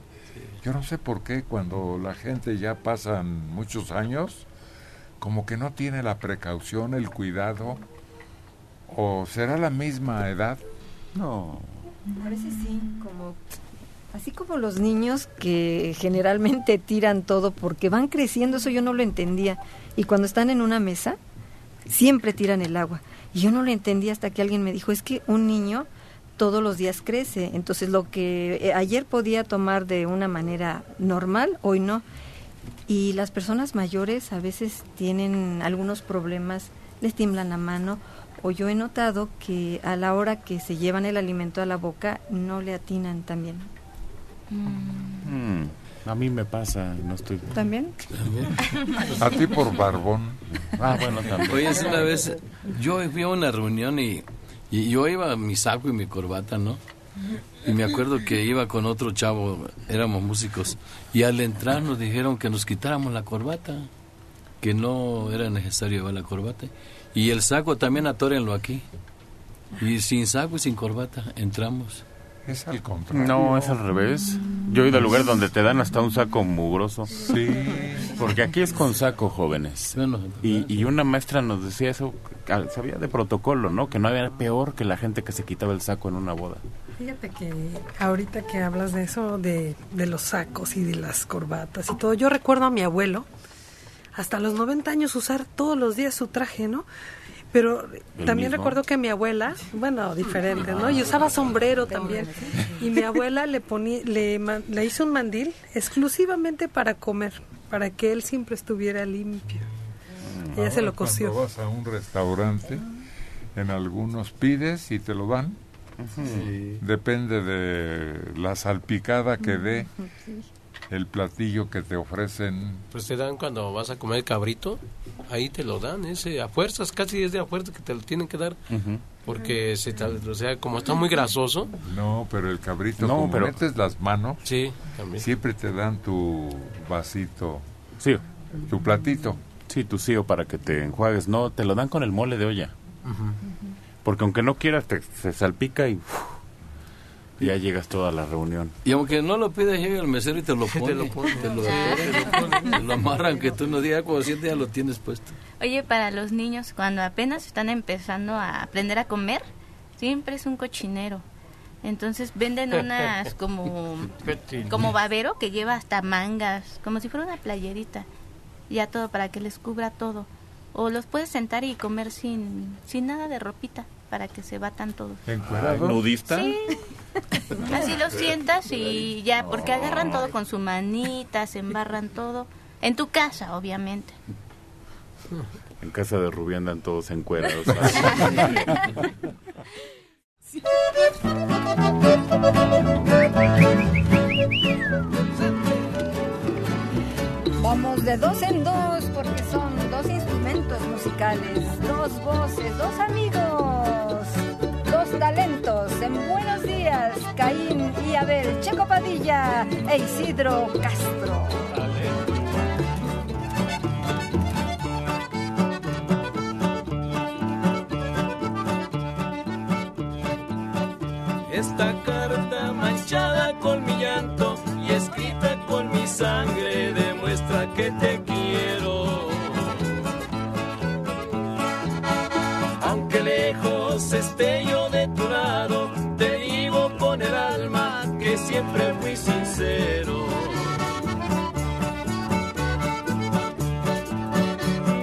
Yo no sé por qué cuando la gente ya pasan muchos años, como que no tiene la precaución, el cuidado, o será la misma edad. No. Parece sí, como así como los niños que generalmente tiran todo porque van creciendo, eso yo no lo entendía. Y cuando están en una mesa, siempre tiran el agua. Y yo no lo entendía hasta que alguien me dijo, es que un niño todos los días crece, entonces lo que eh, ayer podía tomar de una manera normal, hoy no. Y las personas mayores a veces tienen algunos problemas, les tiemblan la mano, o yo he notado que a la hora que se llevan el alimento a la boca no le atinan también. Mm, a mí me pasa, no estoy... ¿También? A ti por barbón. Ah, bueno, también. Oye, es una vez yo fui a una reunión y, y yo iba mi saco y mi corbata, ¿no? Y me acuerdo que iba con otro chavo, éramos músicos, y al entrar nos dijeron que nos quitáramos la corbata, que no era necesario llevar la corbata. Y el saco también atórenlo aquí. Y sin saco y sin corbata entramos. Es al contrario. No, es al revés. Yo he ido a lugar donde te dan hasta un saco mugroso. Sí. Porque aquí es con saco, jóvenes. Y, y una maestra nos decía eso, ah, sabía de protocolo, ¿no? Que no había peor que la gente que se quitaba el saco en una boda. Fíjate que ahorita que hablas de eso, de, de los sacos y de las corbatas y todo, yo recuerdo a mi abuelo, hasta los 90 años usar todos los días su traje, ¿no? Pero ¿El también mismo? recuerdo que mi abuela, bueno, diferente, ¿no? Y usaba sombrero también. Y mi abuela le ponía, le, hizo un mandil exclusivamente para comer, para que él siempre estuviera limpio. Ella se lo cosió. Cuando vas a un restaurante, en algunos pides y te lo dan. Depende de la salpicada que dé el platillo que te ofrecen. Pues te dan cuando vas a comer cabrito, ahí te lo dan, ese a fuerzas, casi es de a fuerzas que te lo tienen que dar, porque se te- o sea, como está muy grasoso. No, pero el cabrito, No, como pero- metes las manos, sí, también. siempre te dan tu vasito, Sí. tu platito. Sí, tu sío para que te enjuagues. No, te lo dan con el mole de olla. Porque aunque no quieras, te, se salpica y ya llegas toda la reunión. Y aunque no lo pidas, llega el mesero y te lo *laughs* pone. Te lo pone. *laughs* Te lo, te lo pone, te lo amarra, aunque tú no digas, como siete ya lo tienes puesto. Oye, para los niños, cuando apenas están empezando a aprender a comer, siempre es un cochinero. Entonces venden unas *laughs* como, como babero que lleva hasta mangas, como si fuera una playerita. Ya todo para que les cubra todo. O los puedes sentar y comer sin, sin nada de ropita para que se batan todos. Ay, ¿Nudista? Sí. Así los sientas y ya, porque agarran todo con su manita, se embarran todo. En tu casa, obviamente. En casa de Rubí andan todos encuerados. *laughs* Vamos de dos en dos porque son dos instrumentos musicales, dos voces, dos amigos, dos talentos. En buenos días, Caín y Abel, Checo Padilla e Isidro Castro. Esta carta manchada con mi llanto y escrita con mi sangre demuestra que te yo de tu lado, te digo con el alma que siempre fui sincero.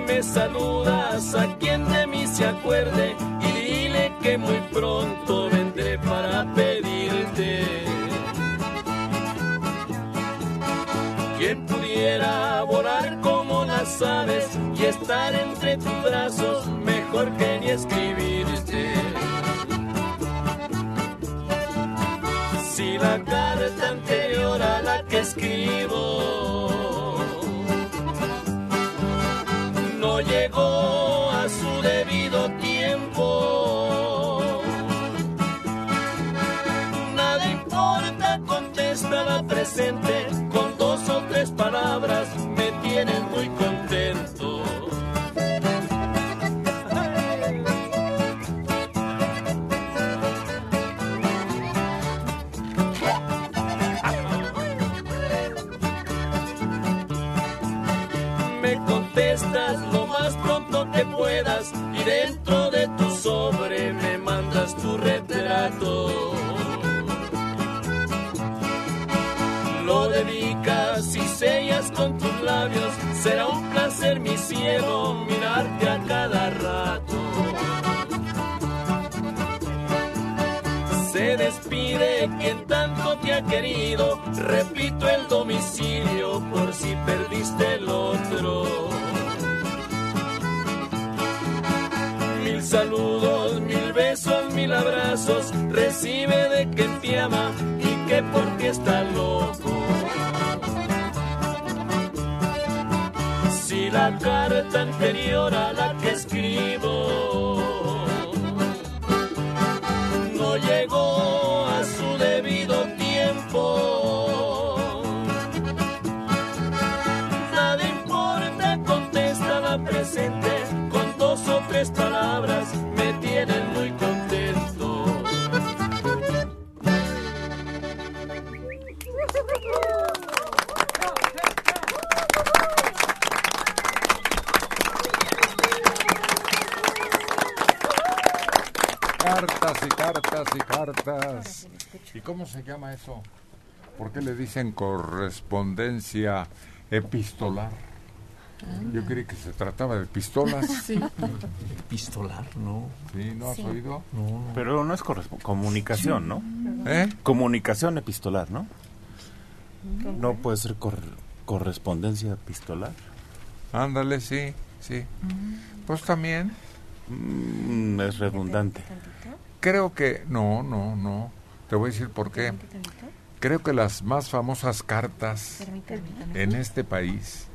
Me saludas a quien de mí se acuerde y dile que muy pronto vendré para pedirte. Quien pudiera volar como las aves y estar entre tus brazos, mejor que ni escribirte. La carta anterior a la que escribo no llegó a su debido tiempo. Nada importa, contesta la presente, dentro de tu sobre me mandas tu retrato. Lo dedicas y sellas con tus labios, será un placer mi cielo mirarte a cada rato. Se despide quien tanto te ha querido, repito el domicilio recibe de quien te ama y que por ti está loco. Si la carta anterior a la que escribo cómo se llama eso? ¿Por qué le dicen correspondencia epistolar? Yo creí que se trataba de pistolas. *laughs* Sí. Epistolar, no. Sí, ¿no has Sí. oído? Pero no es comunicación, ¿no? ¿Eh? Comunicación epistolar, ¿no? No puede ser cor- correspondencia epistolar. Ándale, sí, sí. Pues también. Mm, es redundante. creo que no, no, no. Te voy a decir por qué. Creo que las más famosas cartas en este país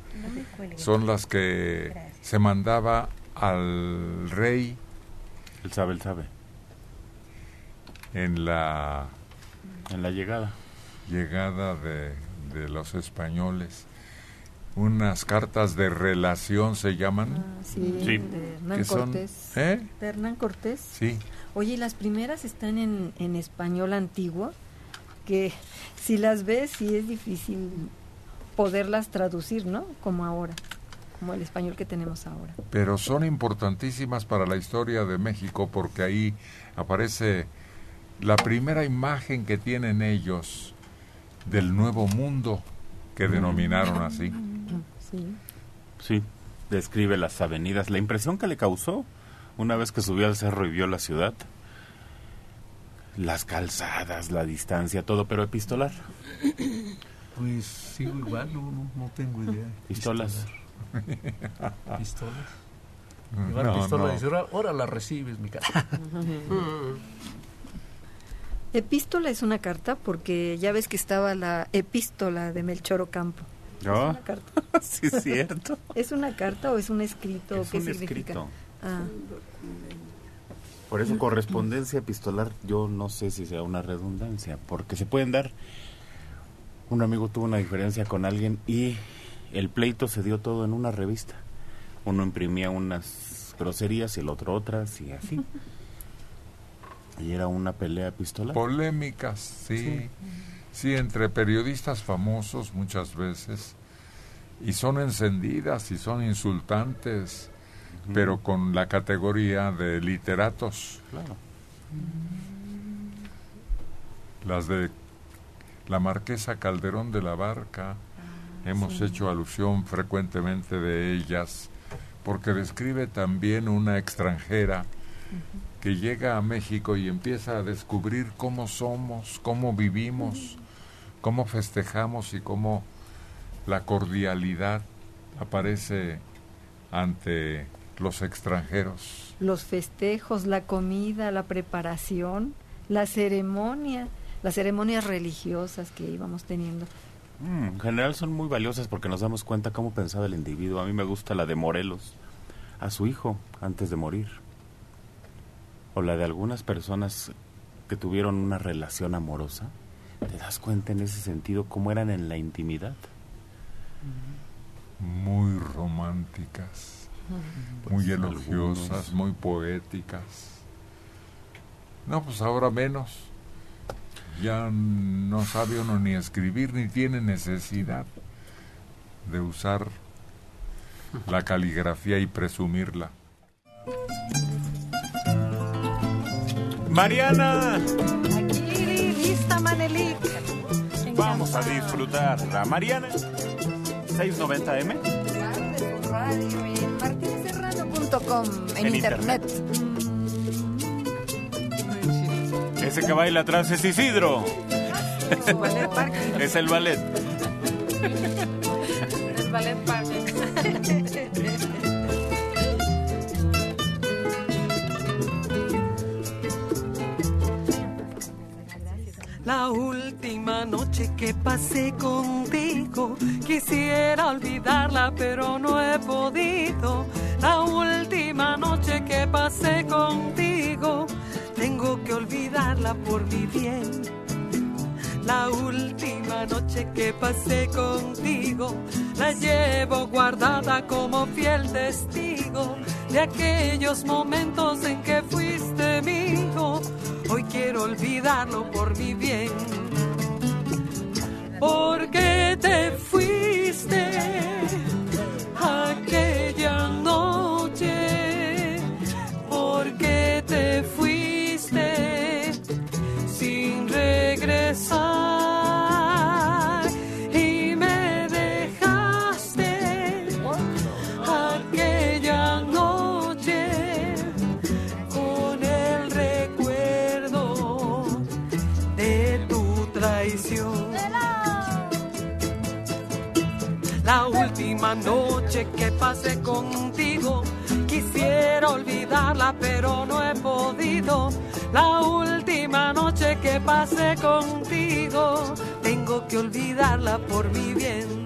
son las que se mandaba al rey. Él sabe, él sabe. En la en la llegada. Llegada de, de los españoles. Unas cartas de relación se llaman. Ah, sí, Sí. de Hernán que son- Cortés. ¿Eh? De Hernán Cortés. Sí. Oye, las primeras están en, en español antiguo, que si las ves sí es difícil poderlas traducir, ¿no? Como ahora, como el español que tenemos ahora. pero son importantísimas para la historia de México porque ahí aparece la primera imagen que tienen ellos del nuevo mundo que denominaron *laughs* así. Sí. Sí, describe las avenidas, la impresión que le causó una vez que subió al cerro y vio la ciudad. Las calzadas, la distancia, todo, pero epistolar. Pues sigo igual, no, no, no tengo idea. Pistolas. Pistolar. Pistolas. Mm, Llevar no, pistola no. y decir, ahora, ahora la recibes, mi cara. *laughs* Epístola es una carta porque ya ves que estaba la epístola de Melchor Ocampo. ¿No? ¿Es una carta? *laughs* sí, es cierto. ¿Es una carta o es un escrito? Es ¿Qué un significa? escrito. Ah. Por eso correspondencia epistolar, yo no sé si sea una redundancia, porque se pueden dar. Un amigo tuvo una diferencia con alguien y el pleito se dio todo en una revista. Uno imprimía unas groserías y el otro otras y así. Y era una pelea epistolar. Polémicas, sí. Sí. sí. entre periodistas famosos muchas veces. Y son encendidas y son insultantes, pero con la categoría de literatos. Claro. Las de la marquesa Calderón de la Barca, hemos sí. hecho alusión frecuentemente de ellas, porque describe también una extranjera que llega a México y empieza a descubrir cómo somos, cómo vivimos, cómo festejamos y cómo la cordialidad aparece ante los extranjeros. Los festejos, la comida, la preparación, la ceremonia, las ceremonias religiosas que íbamos teniendo. Mm, en general son muy valiosas porque nos damos cuenta cómo pensaba el individuo. A mí me gusta la de Morelos, a su hijo antes de morir. O la de algunas personas que tuvieron una relación amorosa. ¿Te das cuenta en ese sentido cómo eran en la intimidad? Muy románticas, muy elogiosas, muy poéticas. No, pues ahora menos. Ya no sabe uno ni escribir ni tiene necesidad de usar la caligrafía y presumirla. Mariana, Aquí, lista, Manelik. vamos a disfrutar. La Mariana, 690M. Radio en martineserrano.com en, En internet. Ese que baila atrás es Isidro. Su ballet. Es el ballet. *laughs* El ballet parking. *laughs* La última noche que pasé contigo, quisiera olvidarla, pero no he podido. La última noche que pasé contigo, tengo que olvidarla por mi bien. La última noche que pasé contigo, la llevo guardada como fiel testigo de aquellos momentos en que fuiste mío. Hoy quiero olvidarlo por mi bien. Porque te fuiste aquella noche. Porque te fuiste sin regresar noche que pasé contigo, quisiera olvidarla, pero no he podido. La última noche que pasé contigo, tengo que olvidarla por mi bien.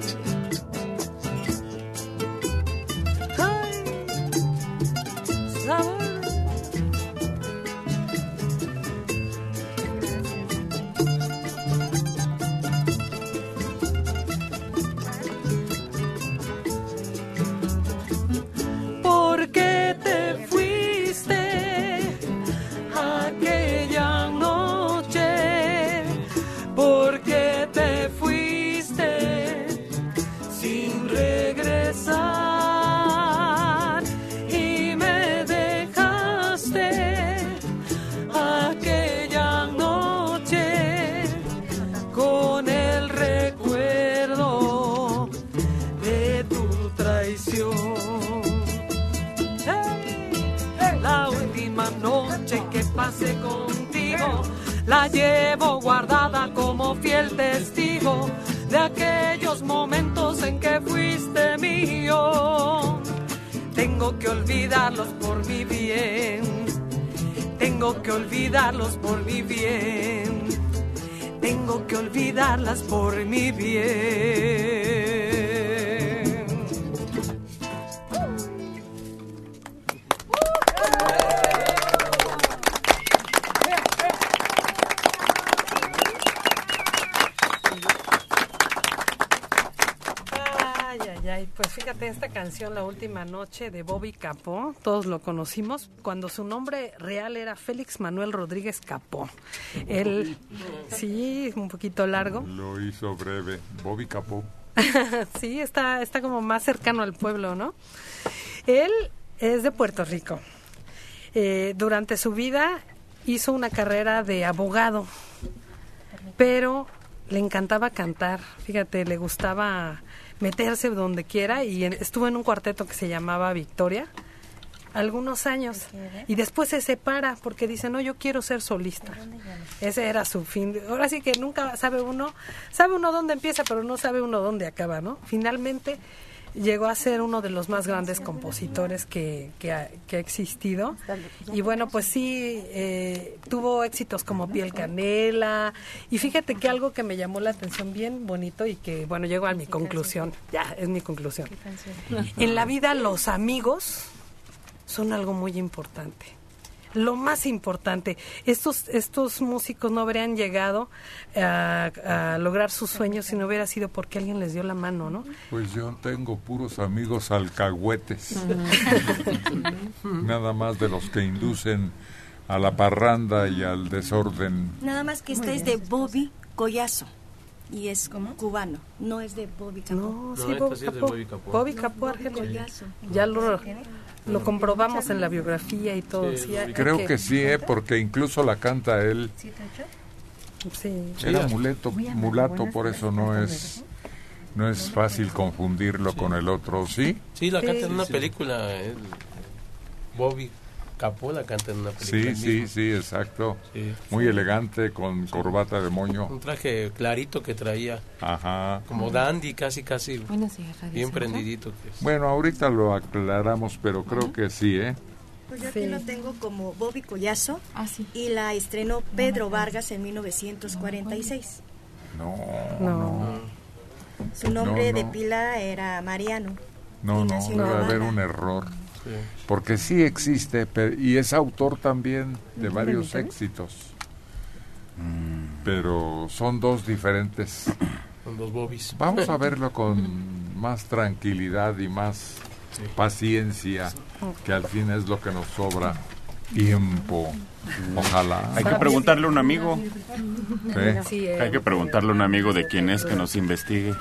Noche, de Bobby Capó, todos lo conocimos, cuando su nombre real era Félix Manuel Rodríguez Capó. Él, *laughs* sí, un poquito largo. Lo hizo breve. Bobby Capó. *laughs* sí, está, está como más cercano al pueblo, ¿no? Él es de Puerto Rico. Eh, durante su vida hizo una carrera de abogado, pero le encantaba cantar. Fíjate, le gustaba meterse donde quiera y en- estuvo en un cuarteto que se llamaba Victoria algunos años. Y después se separa porque dice no yo quiero ser solista ese era su fin ahora sí que nunca sabe uno sabe uno dónde empieza pero no sabe uno dónde acaba no finalmente llegó a ser uno de los más grandes compositores que, que, ha, que ha existido. Y bueno pues sí eh, tuvo éxitos como piel canela. Y fíjate que algo que me llamó la atención bien bonito y que bueno llego a mi conclusión. Ya es mi conclusión. En la vida los amigos son algo muy importante. Lo más importante, estos, estos músicos no habrían llegado a, a lograr sus sueños si no hubiera sido porque alguien les dio la mano, ¿no? Pues yo tengo puros amigos alcahuetes. *laughs* Nada más de los que inducen a la parranda y al desorden. Nada más que este es de Bobby Collazo. Y es cubano, no es de Bobby Capó. No, sí, Bobby Capó. Bobby Capó, argelino. Ya lo, lo comprobamos en la biografía y todo. sí, Creo que sí, ¿eh? porque incluso la canta él. Sí. Era muleto, mulato, por eso no es no es fácil confundirlo con el otro, ¿sí? Sí, la canta en una Sí. película. él. Bobby Capó la canta en una película. Sí, sí, sí, exacto. Sí. Muy elegante, con corbata de moño. Un traje clarito que traía. Ajá. Como dandy, casi, casi. Días, Radio Bien prendidito. Que es. Bueno, ahorita lo aclaramos, pero creo que sí, ¿eh? Pues yo aquí lo tengo como Bobby Collazo Ah, y la estrenó Pedro Vargas en 1946. No, no. Su nombre No, de no. pila era Mariano. No, no, debe haber un error. Porque sí existe, y es autor también de varios éxitos. Pero son dos diferentes. Con dos Bobbies. Vamos a *laughs* verlo con más tranquilidad y más paciencia, que al fin es lo que nos sobra. Tiempo. Ojalá. Hay que preguntarle a un amigo. Sí. Hay que preguntarle a un amigo de quién es que nos investigue.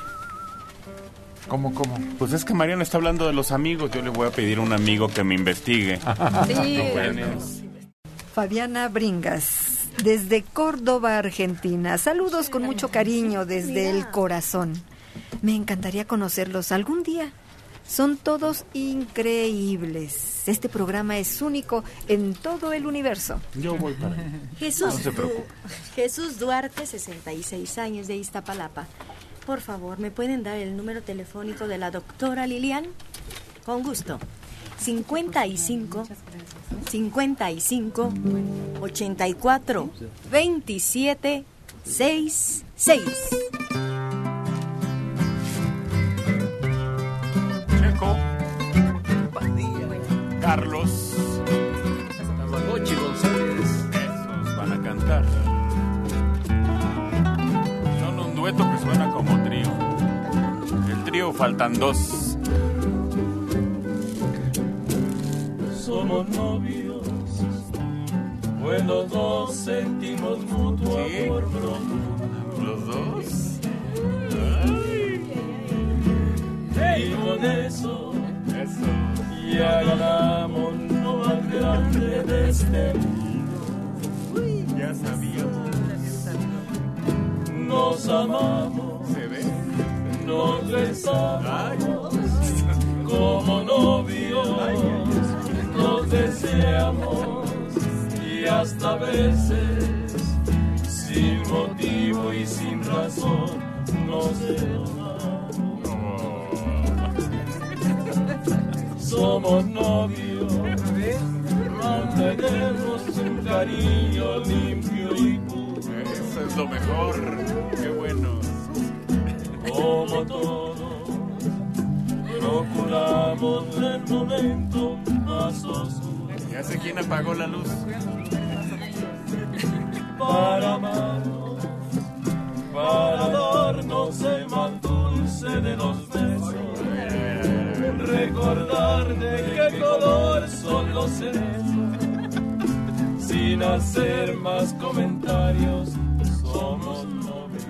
¿Cómo, cómo? Pues es que Mariano está hablando de los amigos. Yo le voy a pedir a un amigo que me investigue. *laughs* Fabiana Bringas, desde Córdoba, Argentina. Saludos con mucho cariño desde el corazón. Me encantaría conocerlos algún día. Son todos increíbles. Este programa es único en todo el universo. Yo voy para allá. Jesús, No se preocupe. Jesús Duarte, 66 años de Iztapalapa. Por favor, ¿me pueden dar el número telefónico de la doctora Lilian? Con gusto. 55 55 84 27 66. Checo. Carlos. Tamagotchi González. Esos van a cantar. Suena como trío. El trío faltan dos. Somos novios, pues los dos sentimos mutuo amor profundo. Los dos. Y con eso, ya ganamos lo más grande de este mundo. Ya sabíamos. Nos amamos, Se ve. nos besamos como novios, nos deseamos y hasta a veces sin motivo y sin razón nos amamos. Somos novios, mantenemos un cariño limpio y puro. Eso es lo mejor. Qué bueno. como todos, procuramos el momento más oscuro Ya sé quién apagó la luz. para amarnos, para darnos el más dulce de los besos, recordar de qué color son los cerezos, sin hacer más comentarios, somos novios.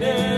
Mantenemos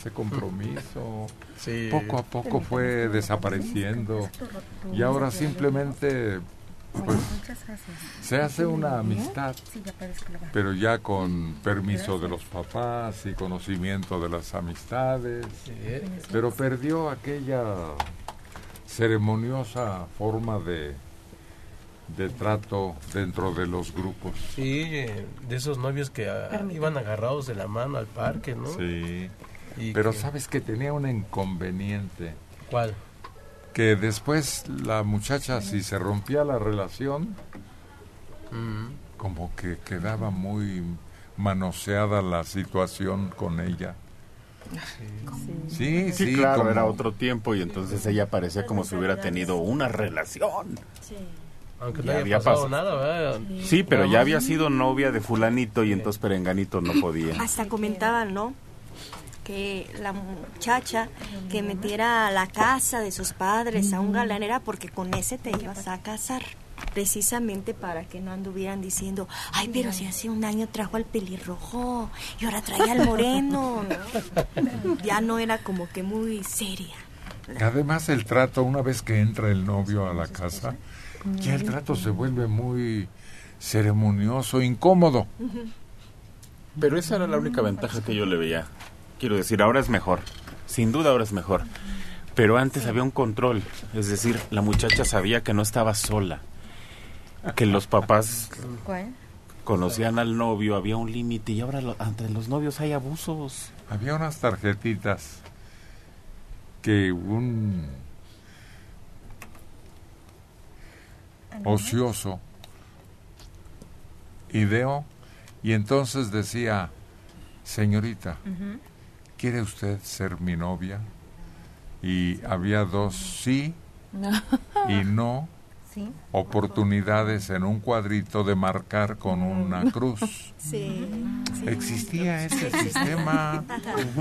ese compromiso. *laughs* Poco a poco fue desapareciendo. y ahora simplemente pues se hace una amistad, pero ya con permiso de los papás y conocimiento de las amistades, pero perdió aquella ceremoniosa forma de, de trato dentro de los grupos. Sí, de esos novios que ah, iban agarrados de la mano al parque, ¿no? Sí. Y Pero que- sabes que tenía un inconveniente. ¿Cuál? Que después la muchacha, si se rompía la relación, como que quedaba muy manoseada la situación con ella. Sí, sí, claro, como- era otro tiempo y entonces ella parecía como si hubiera tenido una relación. Aunque no había pasado pas- nada, ¿verdad? Sí, pero ya había sido novia de fulanito y entonces Perenganito no podía. Hasta comentaban, ¿no? Que la muchacha que metiera a la casa de sus padres a un galán era porque con ese te ibas a casar. precisamente para que no anduvieran diciendo, ay, pero si hace un año trajo al pelirrojo y ahora trae al moreno. ¿no? Ya no era como que muy seria. Además el trato, una vez que entra el novio a la casa, ya el trato se vuelve muy ceremonioso, incómodo. Pero esa era la única ventaja que yo le veía. Quiero decir, ahora es mejor. Sin duda ahora es mejor. Pero antes había un control. Es decir, la muchacha sabía que no estaba sola. Que los papás conocían al novio, había un límite y ahora lo- entre los novios hay abusos. Había unas tarjetitas que un ocioso ideó y entonces decía, señorita, ¿quiere usted ser mi novia? Y había dos sí y no *laughs* Sí. oportunidades en un cuadrito de marcar con una *laughs* cruz. Sí. Existía ese sistema.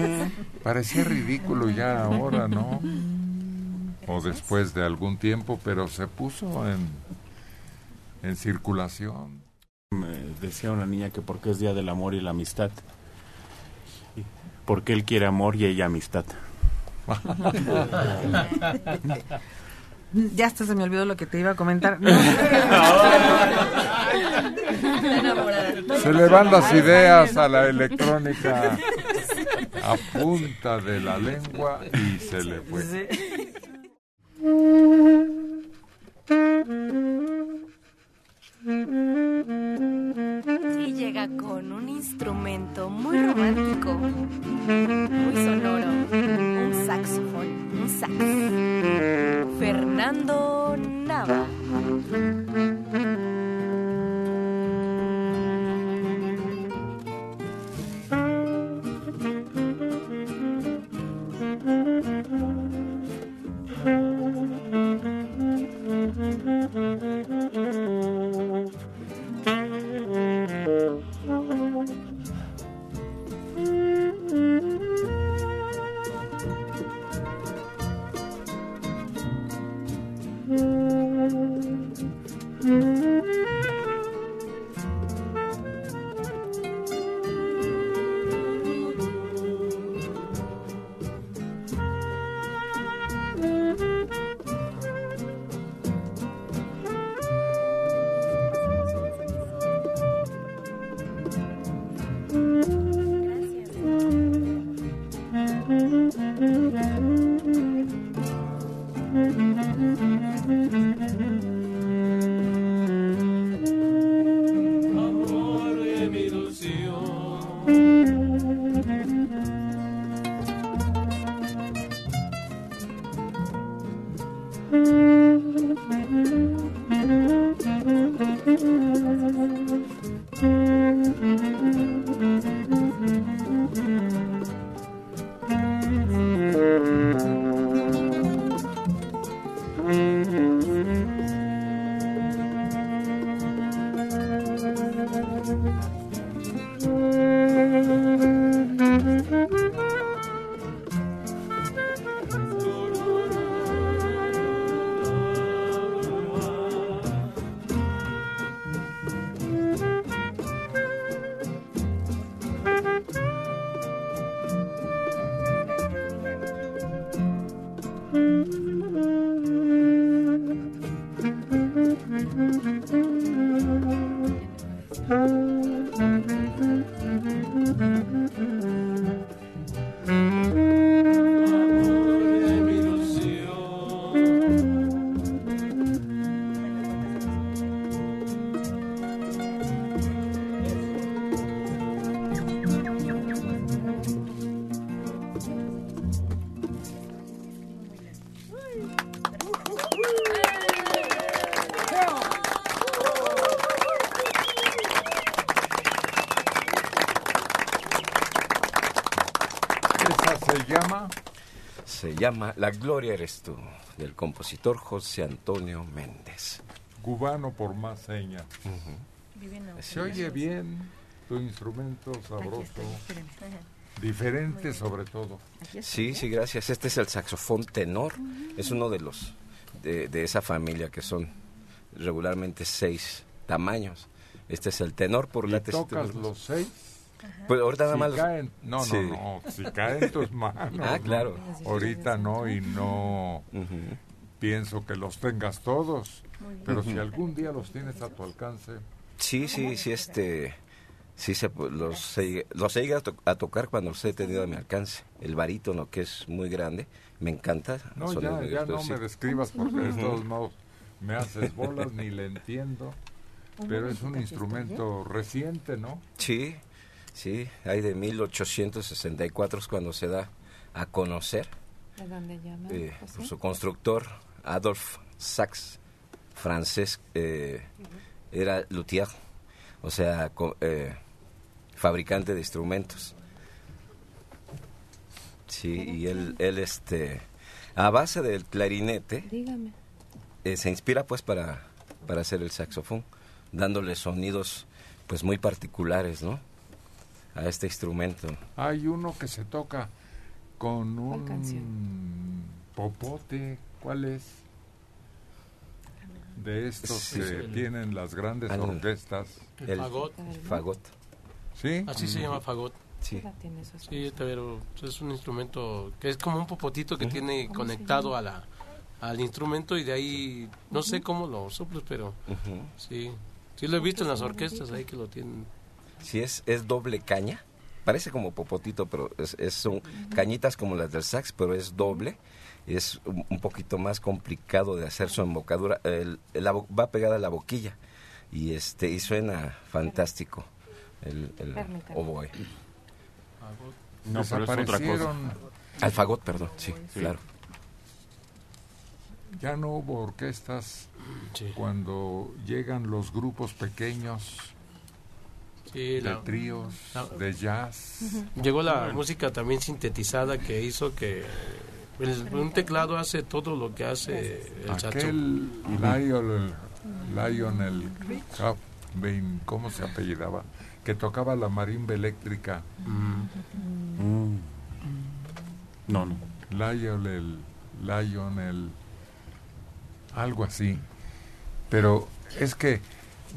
*laughs* Parecía ridículo ya ahora, ¿no? O después de algún tiempo, pero se puso en, en circulación. Me decía una niña que porque es Día del Amor y la Amistad. Porque él quiere amor y ella amistad. Ya hasta se me olvidó lo que te iba a comentar. Se le van las ideas a la electrónica a punta de la lengua y se le fue. Llega con un instrumento muy romántico, muy sonoro, un saxofón, un sax. Fernando Nava. Llama La Gloria Eres Tú, del compositor José Antonio Méndez. Cubano por más señas. Se oye bien tu instrumento sabroso, diferente sobre todo. Sí, sí, gracias. Este es el saxofón tenor. Es uno de los de, de esa familia que son regularmente seis tamaños. Este es el tenor por ¿Y la tocas los seis? Pues ahorita nada Si más los- caen- no, Sí. no, no, si caen en tus manos. Ah, ¿no? claro. Ahorita no, y no pienso que los tengas todos. Pero si algún día los tienes a tu alcance, Sí, sí, sí, este... Sí, se, pu- los, he- los he llegado a, to- a tocar cuando los he tenido a mi alcance. El barítono, que es muy grande, me encanta. no, ya, ya no sí. me describas porque de todos modos me haces bolas ni le entiendo. *laughs* Pero es un instrumento reciente, ¿no? Sí, sí, hay de 1864 es cuando se da a conocer. ¿De dónde llama? eh, su constructor, Adolf Sachs, francés, eh, era luthier, o sea, co- eh, fabricante de instrumentos. Sí, y él, él este, a base del clarinete, Dígame. eh, se inspira pues para, para hacer el saxofón, dándole sonidos pues muy particulares, ¿no? A este instrumento. Hay uno que se toca con ¿Cuál un canción? popote, ¿cuál es? De estos Sí. que El- tienen las grandes orquestas. El fagot. fagot. ¿Sí? Así se llama fagot. Sí. Sí, pero es un instrumento que es como un popotito que tiene ¿Cómo se conectado a la al instrumento y de ahí no sé cómo lo soplas, pero sí, sí lo he visto en las orquestas ahí que lo tienen. Sí, es, es doble caña. Parece como popotito, pero es, es- son cañitas como las del sax, pero es doble. Es un, un poquito más complicado de hacer su embocadura. El, el- la bo- va pegada a la boquilla y este y suena fantástico el, oboe. No, pero es otra cosa. Al fagot, perdón, sí, Sí. claro. Ya no hubo orquestas cuando llegan los grupos pequeños Sí, de la- tríos, la- de jazz. Llegó la música también sintetizada que hizo que el- un teclado hace todo lo que hace el Aquel. Lionel, Lionel ¿cómo se apellidaba? Que tocaba la marimba eléctrica. Mm. No, no. Lionel, Lionel, algo así. Pero es que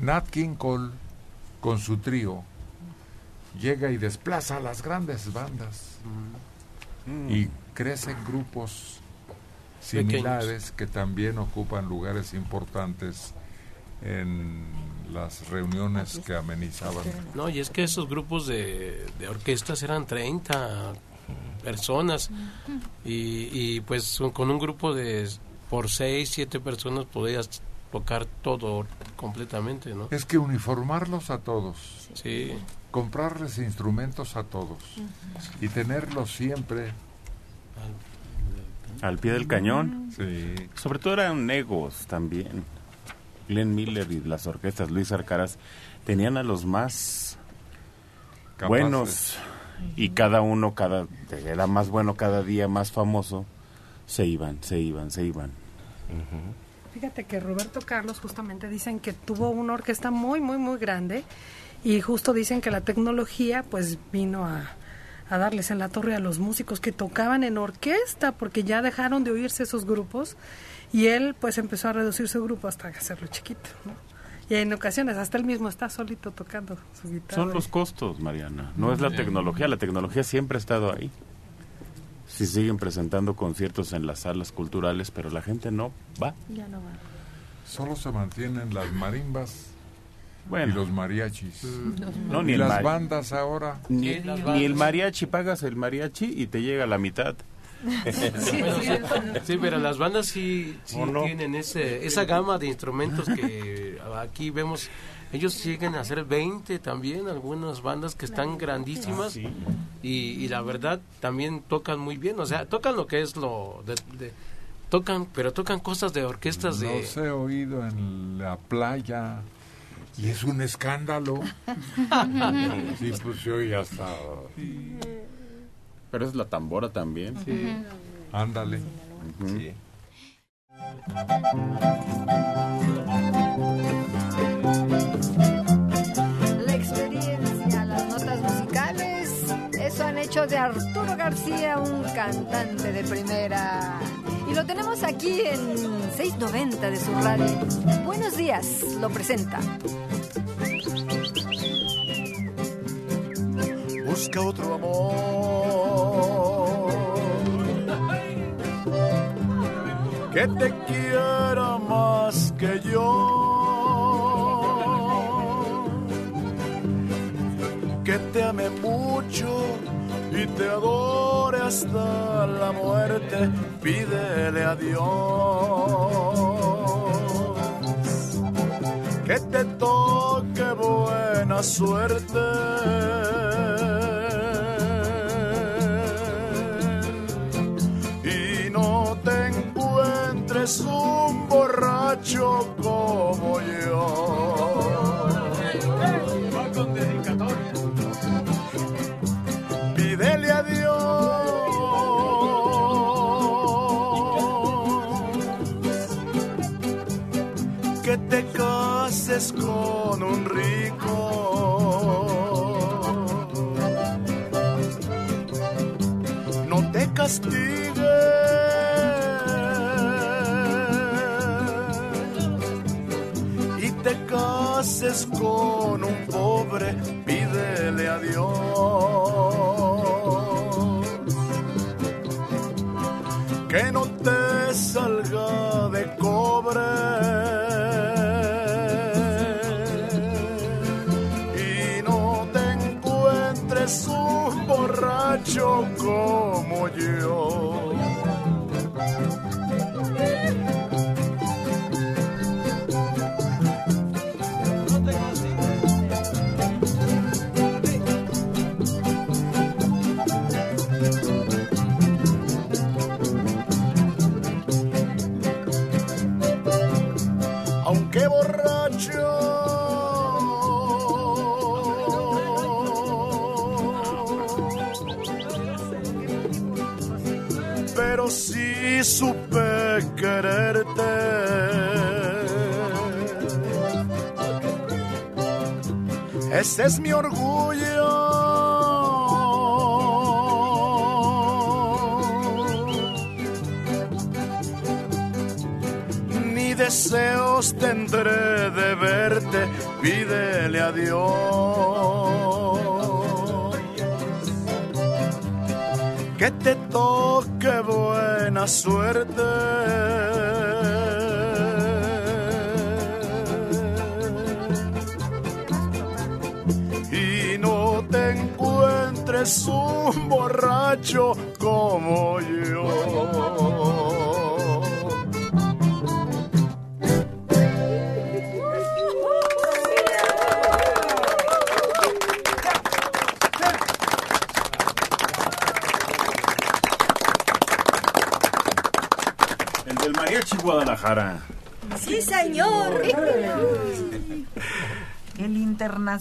Nat King Cole, con su trío, llega y desplaza a las grandes bandas. Y crecen grupos similares que también ocupan lugares importantes en las reuniones que amenizaban. No, y es que esos grupos de, de orquestas eran 30 personas. Y, y pues con un grupo de por 6, 7 personas podías tocar todo completamente, ¿no? Es que uniformarlos a todos, Sí. comprarles instrumentos a todos y tenerlos siempre Al pie del cañón. Sí. Sobre todo eran egos también. Glenn Miller y las orquestas Luis Arcaraz tenían a los más Capaces. buenos y cada uno cada era más bueno cada día más famoso se iban se iban se iban Fíjate que Roberto Carlos justamente dicen que tuvo una orquesta muy, muy, muy grande y justo dicen que la tecnología pues vino a, a darles en la torre a los músicos que tocaban en orquesta porque ya dejaron de oírse esos grupos y él pues empezó a reducir su grupo hasta hacerlo chiquito, ¿no? Y en ocasiones hasta él mismo está solito tocando su guitarra. son los costos Mariana no es la tecnología la tecnología siempre ha estado ahí si siguen presentando conciertos en las salas culturales pero la gente no va Ya no va. Solo se mantienen las marimbas Bueno. y los mariachis. No, ni y el las bandas ahora. ni, ni el mariachi pagas el mariachi y te llega a la mitad *laughs* *laughs* Bueno, sí, sí, pero las bandas sí, sí tienen ese, esa gama de instrumentos que aquí vemos. Ellos llegan a hacer 20 también, algunas bandas que están grandísimas. y, y la verdad también tocan muy bien. O sea, tocan lo que es lo... De, de- tocan, pero tocan cosas de orquestas de... Los he oído en la playa y es un escándalo. *laughs* sí, pues se oye hasta... pero es la tambora también Sí. Ándale. Sí. De Arturo García un cantante de primera. Y lo tenemos aquí en 690 de su radio. Buenos días, lo presenta. Busca otro amor que te quiera más que yo, que te ame mucho y te adore hasta la muerte, pídele a Dios que te toque buena suerte. Y no te encuentres un borracho como yo. Con un rico. No te castigue. Y te cases con un pobre, pídele a Dios que no te salga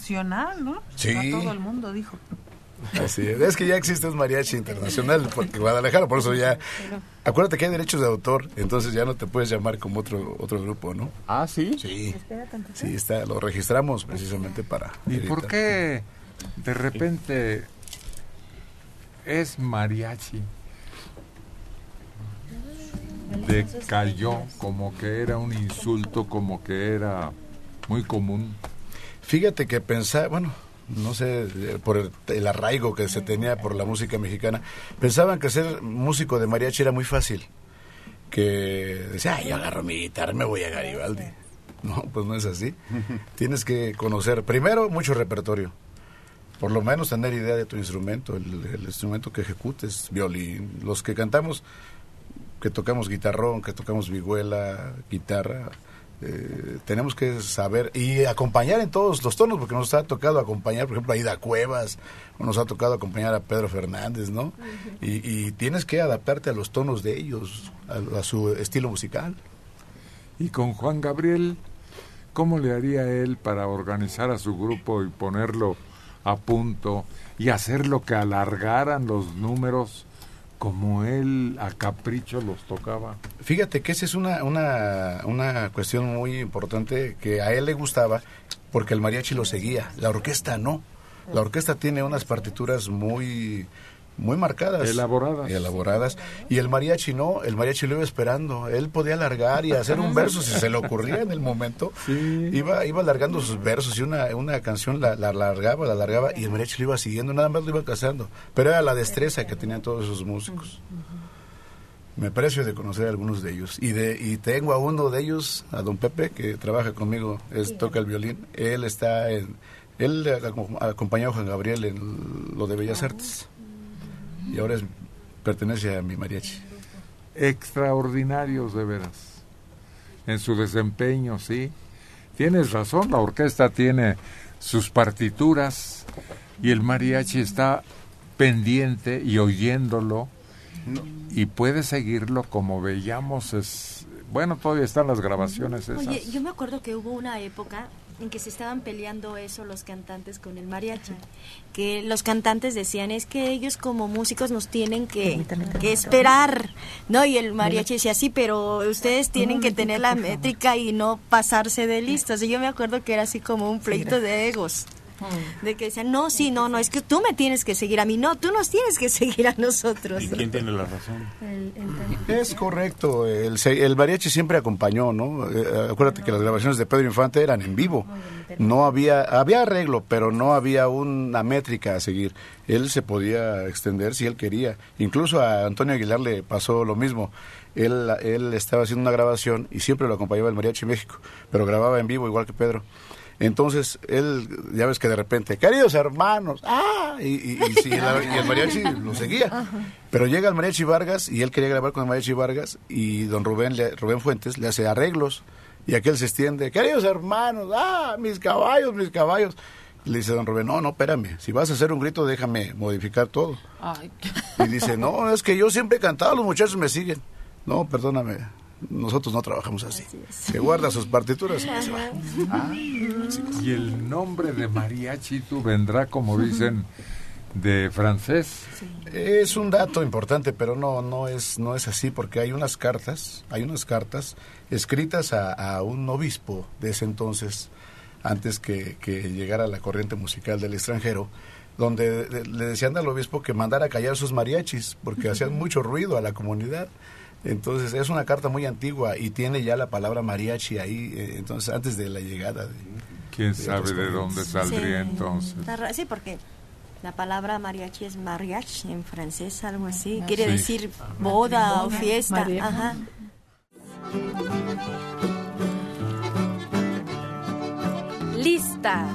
internacional, ¿no? Sí. A todo el mundo dijo. Así es. Es que ya existe un mariachi internacional, porque Guadalajara, por eso ya. Acuérdate que hay derechos de autor, entonces ya no te puedes llamar como otro otro grupo, ¿no? Ah, sí. Sí. Sí, está, lo registramos precisamente para. ¿Y por qué de repente es mariachi? Decayó como que era un insulto, como que era muy común. Fíjate que pensaba, bueno, no sé, eh, por el, el arraigo que se tenía por la música mexicana, pensaban que ser músico de mariachi era muy fácil. Que decía, ay, yo agarro mi guitarra, me voy a Garibaldi. No, pues no es así. *laughs* Tienes que conocer, primero, mucho repertorio. Por lo menos tener idea de tu instrumento, el, el instrumento que ejecutes, violín. Los que cantamos, que tocamos guitarrón, que tocamos vihuela, guitarra, eh, tenemos que saber y acompañar en todos los tonos, porque nos ha tocado acompañar, por ejemplo, a Ida Cuevas, o nos ha tocado acompañar a Pedro Fernández, ¿no? y, y tienes que adaptarte a los tonos de ellos, a, a su estilo musical. Y con Juan Gabriel, ¿cómo le haría él para organizar a su grupo y ponerlo a punto y hacer lo que alargaran los números como él a capricho los tocaba? Fíjate que esa es una, una, una cuestión muy importante que a él le gustaba porque el mariachi lo seguía, la orquesta no. La orquesta tiene unas partituras muy muy marcadas. Elaboradas. Elaboradas. Y el mariachi no, el mariachi lo iba esperando. Él podía alargar y hacer un verso si se le ocurría en el momento. Iba, iba alargando sus versos y una, una canción la, la alargaba, la alargaba y el mariachi lo iba siguiendo, nada más lo iba cazando. Pero era la destreza que tenían todos esos músicos. Me aprecio de conocer a algunos de ellos. Y, de, y tengo a uno de ellos, a don Pepe, que trabaja conmigo, es, toca el violín. Él está en... Él acom- acompañó a Juan Gabriel en lo de Bellas Artes. Y ahora es, pertenece a mi mariachi. Extraordinarios de veras. En su desempeño, sí. Tienes razón, la orquesta tiene sus partituras y el mariachi está pendiente y oyéndolo y puede seguirlo como veíamos. Es, bueno, todavía están las grabaciones esas. Oye, yo me acuerdo que hubo una época en que se estaban peleando eso los cantantes con el mariachi, que los cantantes decían es que ellos como músicos nos tienen que, que esperar, ¿no? Y el mariachi decía sí, pero ustedes tienen que tener la métrica y no pasarse de listos. Y yo me acuerdo que era así como un pleito de egos. De que decían, no, sí, no, no, es que tú me tienes que seguir a mí, no, tú nos tienes que *laughs* seguir a nosotros. ¿Y quién tiene la razón? Es correcto, el, se- el mariachi siempre acompañó, ¿no? Eh, acuérdate que las grabaciones de Pedro Infante eran en vivo. No había, había arreglo, pero no había una métrica a seguir. Él se podía extender si él quería. Incluso a Antonio Aguilar le pasó lo mismo. Él, él estaba haciendo una grabación y siempre lo acompañaba el Mariachi México, pero grababa en vivo igual que Pedro. Entonces, él, ya ves que de repente, queridos hermanos, ¡ah! Y, y- y sí, la- y el mariachi lo seguía. Pero llega el mariachi Vargas y él quería grabar con el mariachi Vargas y don Rubén, le- Rubén Fuentes le hace arreglos y aquel se extiende, queridos hermanos, ¡ah! Mis caballos, mis caballos. Le dice don Rubén, no, no, espérame, si vas a hacer un grito déjame modificar todo. Ay, Y dice, no, es que yo siempre he cantado, los muchachos me siguen. No, perdóname, nosotros no trabajamos así. Se guarda sus partituras y se va. Ah, Y el nombre de mariachi tú vendrá, como dicen, de francés. Es un dato importante, pero no no es no es así porque hay unas cartas, hay unas cartas escritas a, a un obispo de ese entonces, antes que, que llegara la corriente musical del extranjero, donde de- le decían al obispo que mandara a callar sus mariachis porque hacían mucho ruido a la comunidad. Entonces es una carta muy antigua y tiene ya la palabra mariachi ahí, eh, entonces antes de la llegada de... ¿Quién de sabe de dónde saldría Sí. entonces? Sí, porque la palabra mariachi es mariage en francés, algo así. Ah, Quiere sí. decir boda o fiesta. María. Ajá. Lista,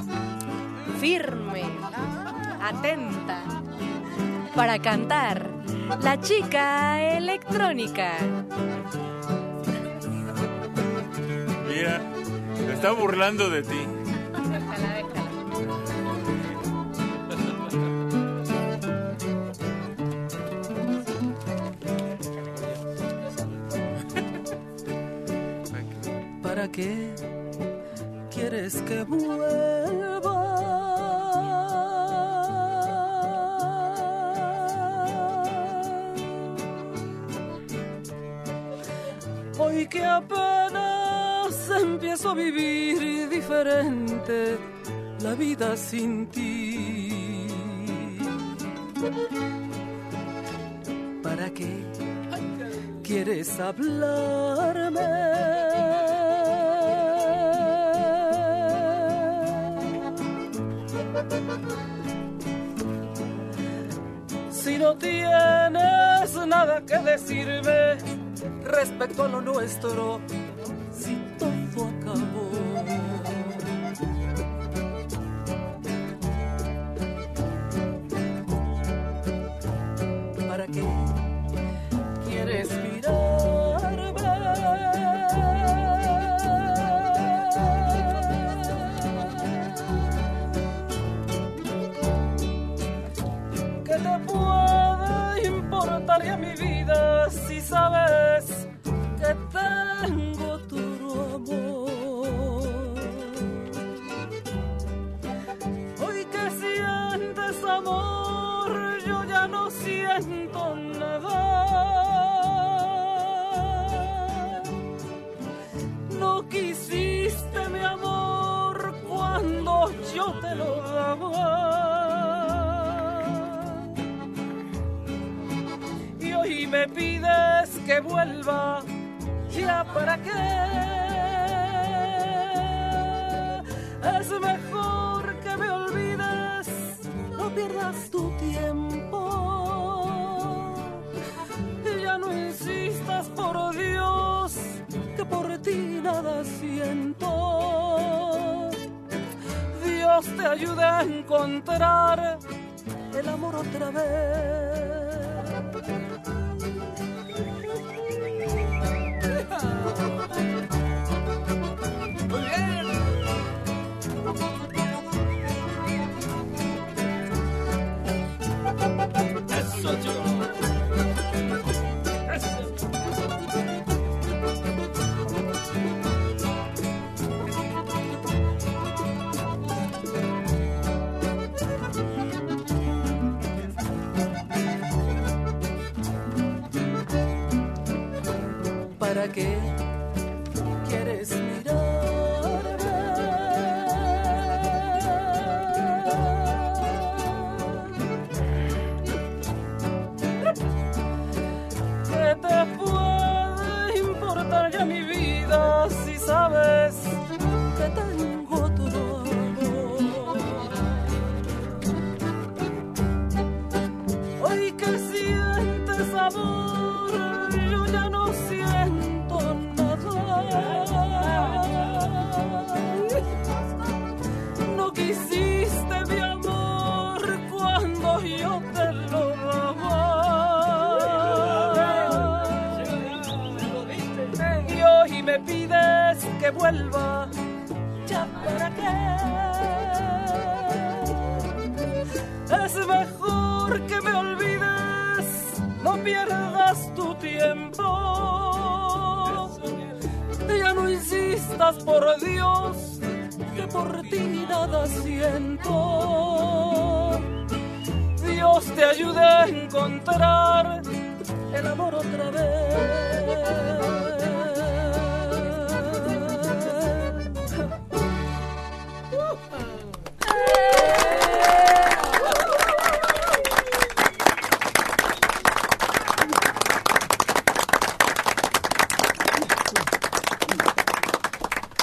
firme, atenta, para cantar La chica electrónica. Mira, se está burlando de ti. ¿Para qué quieres que vuelva? Hoy que apenas empiezo a vivir diferente la vida sin ti. ¿Para qué quieres hablarme? Si no tienes nada que decirme respecto a lo nuestro,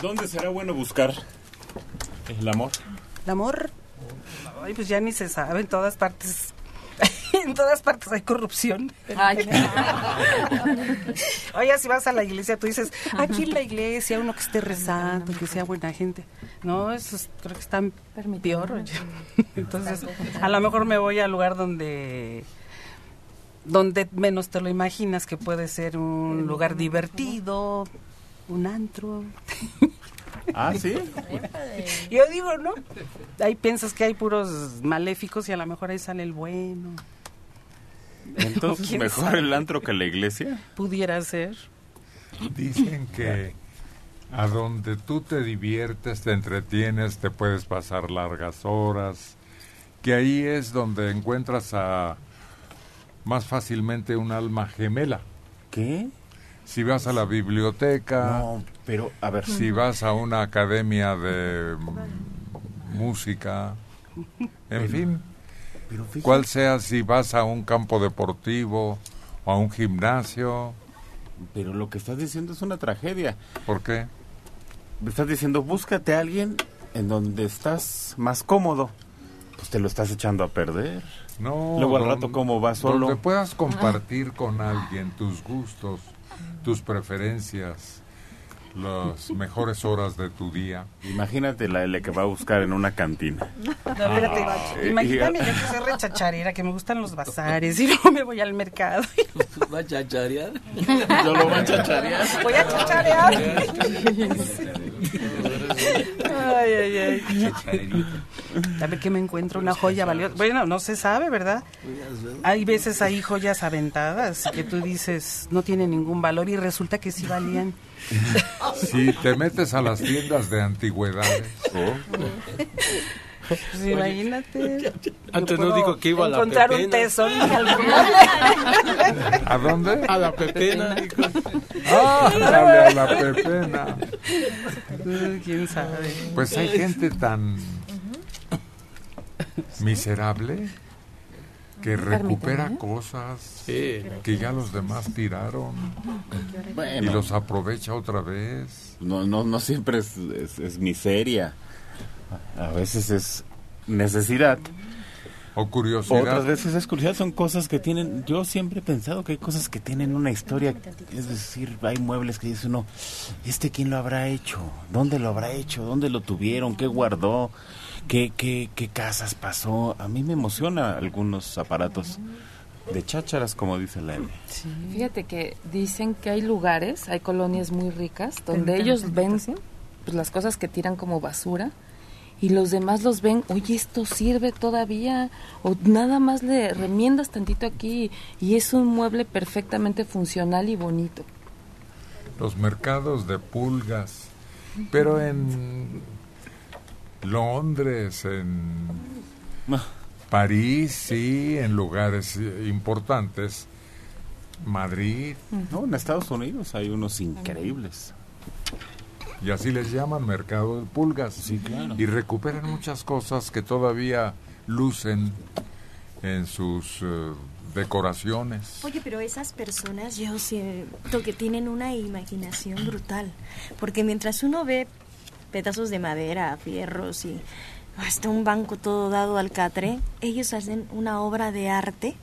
¿Dónde será bueno buscar el amor? El amor, ay, pues ya ni se sabe, en todas partes. *laughs* En todas partes hay corrupción. *laughs* Oye, si vas a la iglesia, tú dices, aquí en la iglesia, uno que esté rezando, que sea buena gente. No, eso es- creo que está peor. oye. *laughs* Entonces, a lo mejor me voy al lugar donde donde menos te lo imaginas que puede ser un lugar divertido, un antro. Ah, ¿sí? Yo digo, ¿no? Ahí piensas que hay puros maléficos y a lo mejor ahí sale el bueno. Entonces, ¿Quién mejor sabe? el antro que la iglesia. Pudiera ser. Dicen que a donde tú te diviertes, te entretienes, te puedes pasar largas horas, que ahí es donde encuentras a más fácilmente un alma gemela. ¿Qué? Si vas a la biblioteca, No, pero a ver. si vas a una academia de música, en fin, Pero cual sea si vas a un campo deportivo o a un gimnasio. Pero lo que estás diciendo es una tragedia. ¿Por qué? Me estás diciendo, búscate a alguien en donde estás más cómodo. Pues te lo estás echando a perder. No. Luego al rato, ¿cómo vas solo? Donde puedas compartir con alguien tus gustos, tus preferencias, las *laughs* mejores horas de tu día. Imagínate la L que va a buscar en una cantina. No, espérate, imagíname y- yo que soy rechacharera, que me gustan los bazares y *laughs* luego me voy al mercado. *laughs* ¿Va a chacharear? Yo lo voy a chacharear. Voy a chacharear. Ay, ay, ay. A ver que me encuentro una joya valiosa. Bueno, no se sabe, ¿verdad? Hay veces hay joyas aventadas que tú dices no tiene ningún valor y resulta que sí valían. Si te metes a las tiendas de antigüedades, *laughs* Pues imagínate. Antes no dijo que iba a la encontrar un pepena. tesón *laughs* ¿a dónde? A la pepena. Ah, dale a la pepena. ¿Quién sabe? Pues hay gente tan miserable Que recupera cosas que ya los demás tiraron Bueno. y los aprovecha otra vez. No, no, no siempre es, es- es miseria. A veces es necesidad. O curiosidad. Otras veces es curiosidad. Son cosas que tienen. Yo siempre he pensado que hay cosas que tienen una historia. Es decir, hay muebles que dice uno, ¿este quién lo habrá hecho? ¿Dónde lo habrá hecho? ¿Dónde lo tuvieron? ¿Qué guardó? ¿Qué, qué, qué casas pasó? A mí me emociona algunos aparatos de chácharas, como dice la M. Fíjate que dicen que hay lugares, hay colonias muy ricas, donde ellos ven pues, las cosas que tiran como basura y los demás los ven, oye, esto sirve todavía, o nada más le remiendas tantito aquí y es un mueble perfectamente funcional y bonito. Los mercados de pulgas. Pero en Londres, en París, sí, en lugares importantes. Madrid. No, en Estados Unidos hay unos increíbles. Y así les llaman mercado de pulgas. Sí, claro. Y recuperan muchas cosas que todavía lucen en sus eh, decoraciones. Oye, pero esas personas yo siento que tienen una imaginación brutal, porque mientras uno ve pedazos de madera, fierros y hasta un banco todo dado al catre, ellos hacen una obra de arte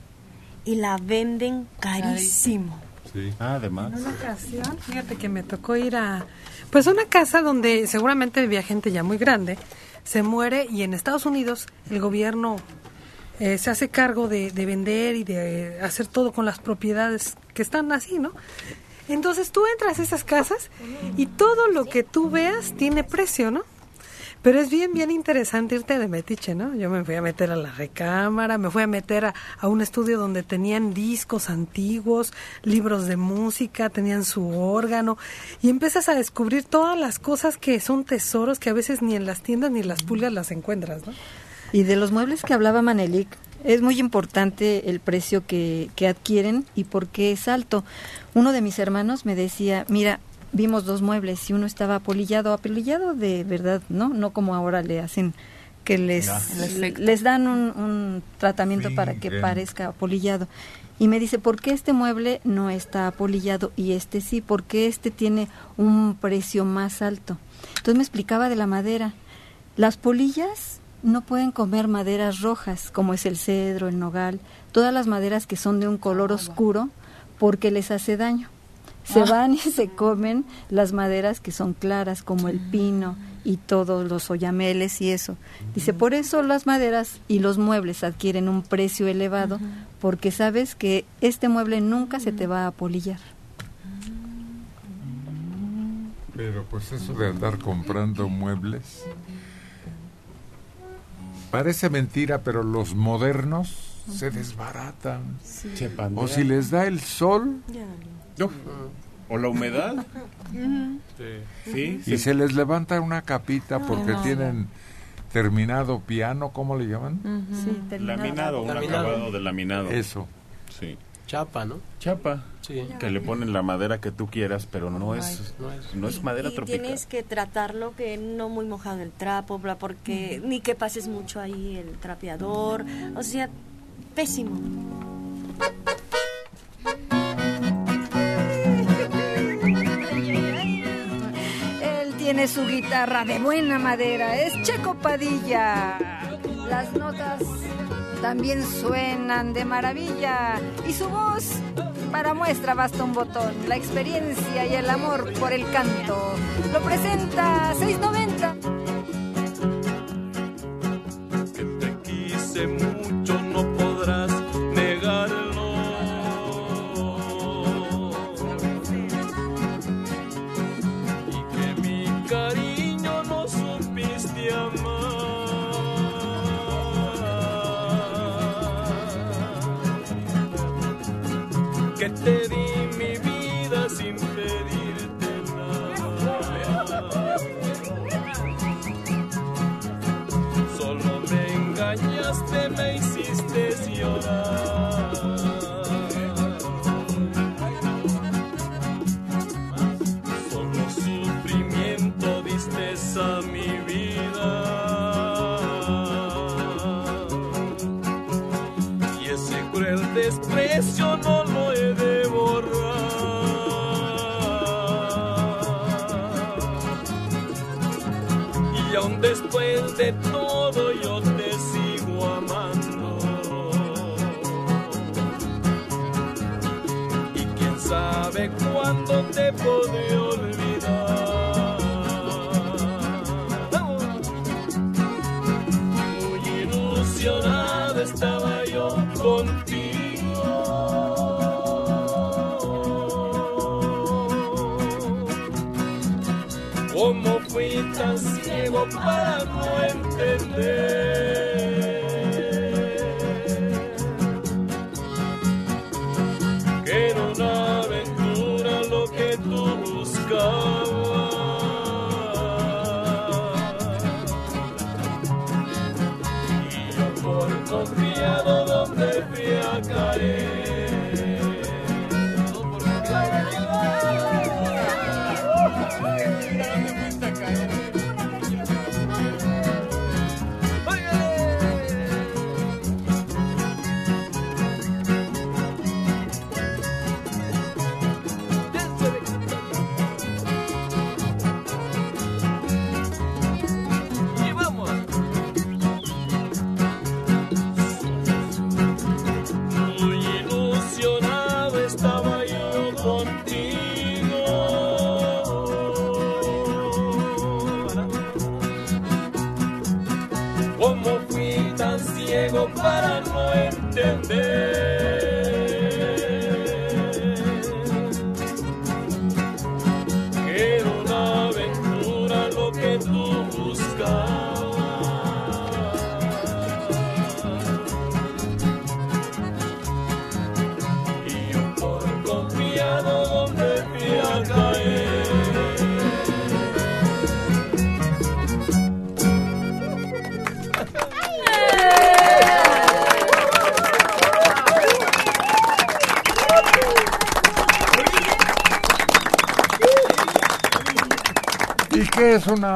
y la venden carísimo. Sí. Ah, además. En una ocasión, fíjate que me tocó ir a pues a una casa donde seguramente vivía gente ya muy grande, se muere y en Estados Unidos el gobierno eh, se hace cargo de, de vender y de hacer todo con las propiedades que están así, ¿no? Entonces tú entras a esas casas y todo lo que tú veas tiene precio, ¿no? Pero es bien, bien interesante irte de metiche, ¿no? Yo me fui a meter a la recámara, me fui a meter a, a un estudio donde tenían discos antiguos, libros de música, tenían su órgano, y empiezas a descubrir todas las cosas que son tesoros que a veces ni en las tiendas ni en las pulgas las encuentras, ¿no? Y de los muebles que hablaba Manelik, es muy importante el precio que, que adquieren y por qué es alto. Uno de mis hermanos me decía, mira, vimos dos muebles y uno estaba apolillado, apolillado de verdad, ¿no? No como ahora le hacen que les, les dan un, un tratamiento para que parezca apolillado. Y me dice, ¿por qué este mueble no está apolillado y este sí? ¿Por qué este tiene un precio más alto? Entonces me explicaba de la madera. Las polillas no pueden comer maderas rojas, como es el cedro, el nogal, todas las maderas que son de un color oscuro, porque les hace daño. Se Ah. van y se comen las maderas que son claras, como el pino y todos los oyameles y eso. Dice, por eso las maderas y los muebles adquieren un precio elevado, porque sabes que este mueble nunca se te va a apolillar. Pero pues eso de andar comprando muebles parece mentira, pero los modernos se desbaratan. Se O si les da el sol Uf. O la humedad. Sí, y se les levanta una capita porque no. tienen terminado piano, ¿cómo le llaman? Sí, Laminado, un Laminado. acabado de laminado. Eso. Sí. Chapa, ¿no? Chapa. Sí. Que le ponen la madera que tú quieras, pero no es, no es. no es madera y tropical. tienes que tratarlo que no muy mojado el trapo, bla, porque ni que pases mucho ahí el trapeador, o sea, pésimo. Tiene su guitarra de buena madera, es Checo Padilla. Las notas también suenan de maravilla y su voz para muestra basta un botón. La experiencia y el amor por el canto lo presenta 690. quise mucho, te di mi vida sin pedirte nada. Solo me engañaste, me hiciste llorar.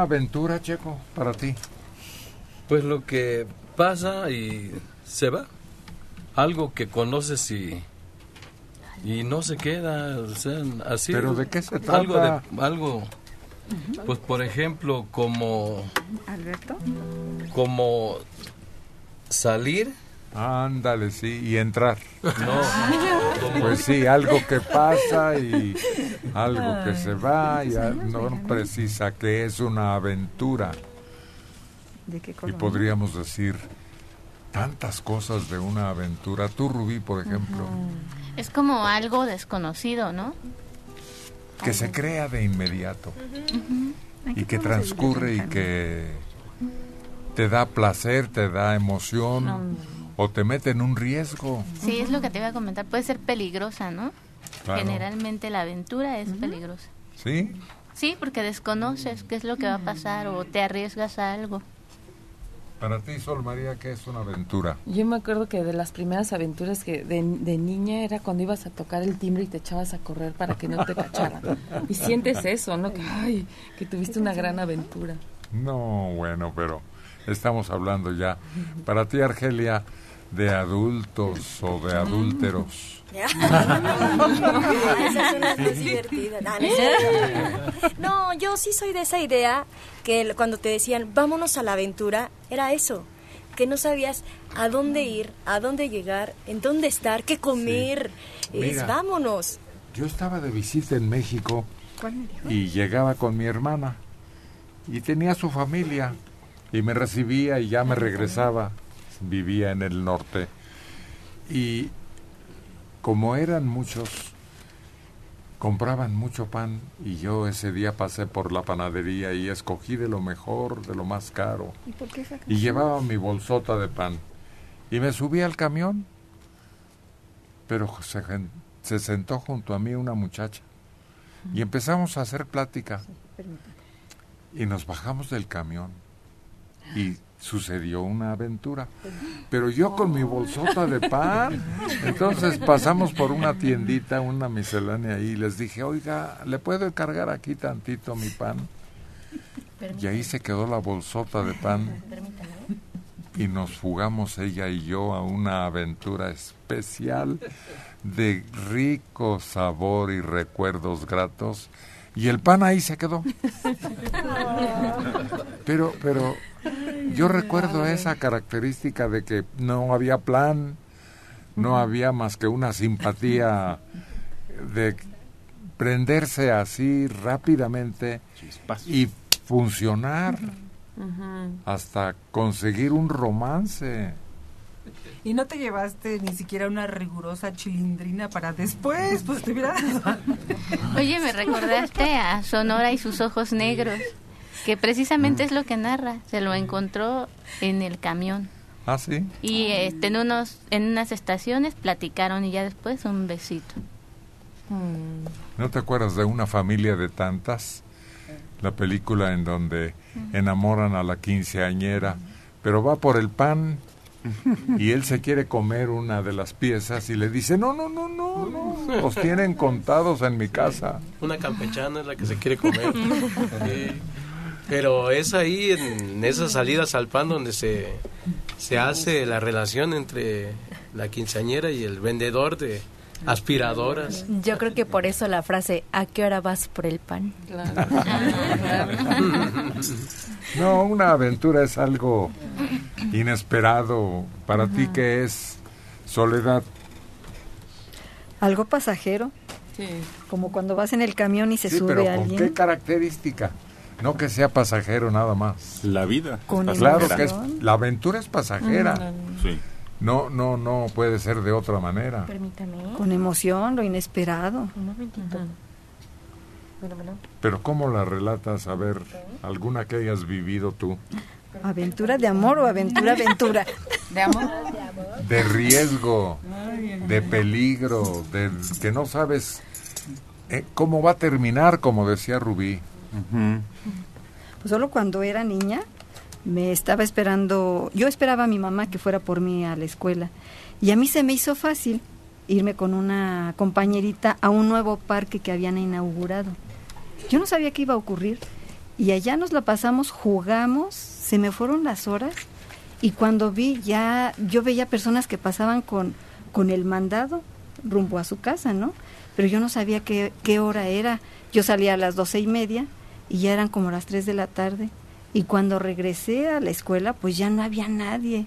Aventura, Checo, para ti? Pues lo que pasa y se va. Algo que conoces y, y no se queda. O sea, así. ¿Pero de qué se Algo, trata? de, algo pues por ejemplo, como, Alberto. como salir. Ándale, sí, y entrar. No, *laughs* Pues sí, algo que pasa y algo que se va y a- no precisa que es una aventura. ¿De qué Y color? podríamos decir tantas cosas de una aventura. Tú, Rubí, por ejemplo, Es como algo desconocido, ¿no? que se crea de inmediato y que transcurre y que te da placer, te da emoción o te mete en un riesgo. Sí, es lo que te iba a comentar. Puede ser peligrosa, ¿no? Claro. Generalmente la aventura es peligrosa. ¿Sí? Sí, porque desconoces qué es lo que va a pasar o te arriesgas a algo. Para ti, Sol María, ¿qué es una aventura? Yo me acuerdo que de las primeras aventuras que de, de niña era cuando ibas a tocar el timbre y te echabas a correr para que no te cacharan. Y sientes eso, ¿no? Que, ay, que tuviste una gran aventura. No, bueno, pero estamos hablando ya. Para ti, Argelia, de adultos o de adúlteros. *laughs* No, yo sí soy de esa idea que cuando te decían vámonos a la aventura, era eso. Que no sabías a dónde ir, a dónde llegar, en dónde estar, qué comer. Es Mira. vámonos. Yo estaba de visita en México y llegaba con mi hermana y tenía su familia y me recibía y ya me regresaba. Vivía en el norte. Y como eran muchos, compraban mucho pan y yo ese día pasé por la panadería y escogí de lo mejor, de lo más caro. ¿Y por qué y llevaba mi bolsota de pan. Y me subí al camión pero se, se sentó junto a mí una muchacha. Y empezamos a hacer plática. Y nos bajamos del camión. Y sucedió una aventura. Pero yo con mi bolsota de pan. Entonces pasamos por una tiendita una miscelánea ahí y les dije oiga le puedo encargar aquí tantito mi pan y ahí se quedó la bolsota de pan. Y nos fugamos ella y yo a una aventura especial de rico sabor y recuerdos gratos. Y el pan ahí se quedó. *laughs* Pero, pero yo recuerdo esa característica de que no había plan, no había más que una simpatía de prenderse así rápidamente y funcionar hasta conseguir un romance. Y no te llevaste ni siquiera una rigurosa chilindrina para después, pues te hubieras... Oye, me recordaste a Sonora y sus ojos negros, que precisamente es lo que narra. Se lo encontró en el camión. Ah, sí. Y este, en, unos, en unas estaciones platicaron y ya después un besito. ¿No te acuerdas de una familia de tantas? La película en donde enamoran a la quinceañera, pero va por el pan *laughs* y él se quiere comer una de las piezas y le dice, no, no, no, no, no, los tienen contados en mi casa. Una campechana es la que se quiere comer. *laughs* Sí. Pero es ahí, en esas salidas al pan, donde se, se hace la relación entre la quinceañera y el vendedor de aspiradoras. Yo creo que por eso la frase ¿a qué hora vas por el pan? No, una aventura es algo inesperado. Para ti, ¿qué es soledad? Algo pasajero. Como cuando vas en el camión y se Sí, sube pero ¿con alguien. qué característica? No que sea pasajero nada más. La vida. Con claro que es, la aventura es pasajera. Sí. No, no, no puede ser de otra manera. Permítame. Con emoción, lo inesperado. Un momentito. Pero ¿cómo la relatas? A ver, alguna que hayas vivido tú. ¿Aventura de amor o aventura, aventura? ¿De amor? De riesgo, de peligro, de que no sabes eh, cómo va a terminar, como decía Rubí. Pues solo cuando era niña me estaba esperando, yo esperaba a mi mamá que fuera por mí a la escuela y a mí se me hizo fácil irme con una compañerita a un nuevo parque que habían inaugurado. Yo no sabía qué iba a ocurrir y allá nos la pasamos, jugamos, se me fueron las horas y cuando vi ya, yo veía personas que pasaban con, con el mandado rumbo a su casa, ¿no? Pero yo no sabía qué, qué hora era. Yo salía a las doce y media y ya eran como las tres de la tarde. Y cuando regresé a la escuela, pues ya no había nadie.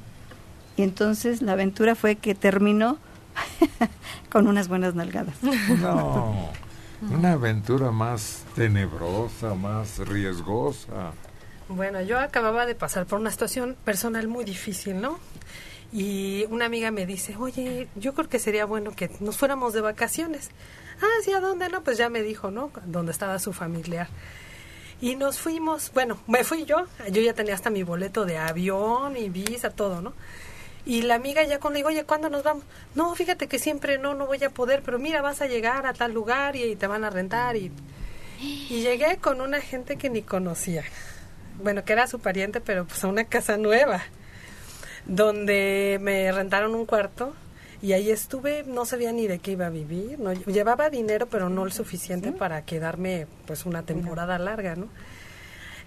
Y entonces la aventura fue que terminó *laughs* con unas buenas nalgadas. *laughs* No, una aventura más tenebrosa, más riesgosa. Bueno, yo acababa de pasar por una situación personal muy difícil, ¿no? Y una amiga me dice, oye, yo creo que sería bueno que nos fuéramos de vacaciones. Ah, sí, ¿a dónde? No, pues ya me dijo, ¿no? Donde estaba su familiar. Y nos fuimos, bueno, me fui yo, yo ya tenía hasta mi boleto de avión y visa, todo, ¿no? Y la amiga ya con le digo, oye, ¿cuándo nos vamos? No, fíjate que siempre no, no voy a poder, pero mira, vas a llegar a tal lugar y, te van a rentar. Y llegué con una gente que ni conocía. Bueno, que era su pariente, pero pues a una casa nueva, donde me rentaron un cuarto y ahí estuve, no sabía ni de qué iba a vivir, no llevaba dinero, pero no el suficiente para quedarme pues una temporada larga, ¿no?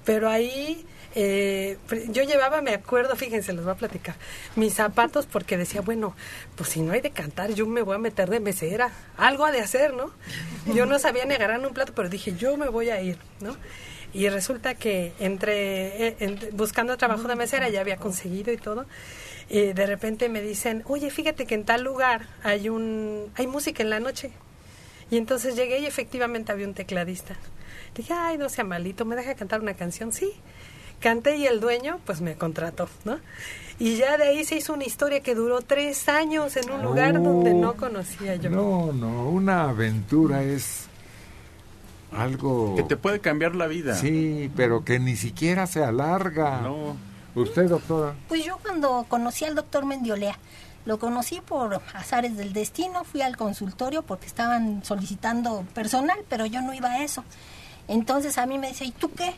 Pero ahí eh, yo llevaba, me acuerdo, fíjense, les voy a platicar, mis zapatos porque decía, bueno, pues si no hay de cantar, yo me voy a meter de mesera, algo ha de hacer, ¿no? Yo no sabía ni agarrar un plato, pero dije, yo me voy a ir, ¿no? Y resulta que entre, eh, entre- buscando trabajo de mesera ya había conseguido y todo. Y de repente me dicen, oye, fíjate que en tal lugar hay un hay música en la noche. Y entonces llegué y efectivamente había un tecladista. Dije, ay, no sea malito, ¿me deja cantar una canción? Sí. Canté y el dueño, pues me contrató, ¿no? Y ya de ahí se hizo una historia que duró tres años en un lugar donde no conocía yo. No, no, una aventura es algo... Que te puede cambiar la vida. Sí, pero que ni siquiera se alarga. No. ¿Usted, doctora? Pues yo cuando conocí al doctor Mendiolea, lo conocí por azares del destino, fui al consultorio porque estaban solicitando personal, pero yo no iba a eso. Entonces a mí me dice, ¿y tú qué?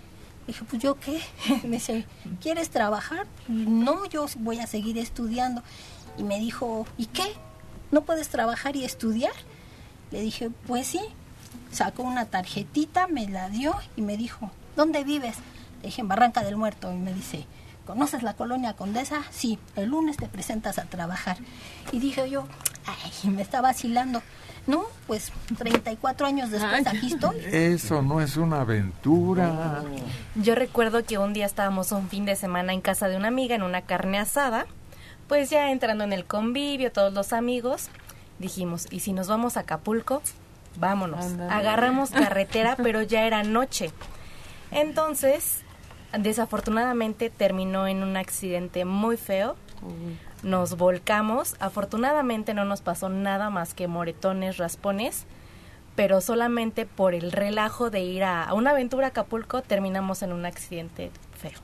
Dije, pues yo qué. *laughs* me dice, ¿quieres trabajar? No, yo voy a seguir estudiando. Y me dijo, ¿y qué? ¿No puedes trabajar y estudiar? Le dije, pues sí. Sacó una tarjetita, me la dio y me dijo, ¿dónde vives? Le dije, en Barranca del Muerto. Y me dice, ¿conoces la colonia Condesa? Sí, el lunes te presentas a trabajar. Y dije yo, ay, me está vacilando. No, pues 34 años después aquí estoy. Eso no es una aventura. Yo recuerdo que un día estábamos un fin de semana en casa de una amiga en una carne asada, pues ya entrando en el convivio, todos los amigos, dijimos, ¿y si nos vamos a Acapulco? Vámonos. Agarramos carretera, pero ya era noche. Entonces, desafortunadamente terminó en un accidente muy feo. Nos volcamos. Afortunadamente no nos pasó nada más que moretones, raspones. Pero solamente por el relajo de ir a, a una aventura a Acapulco terminamos en un accidente feo.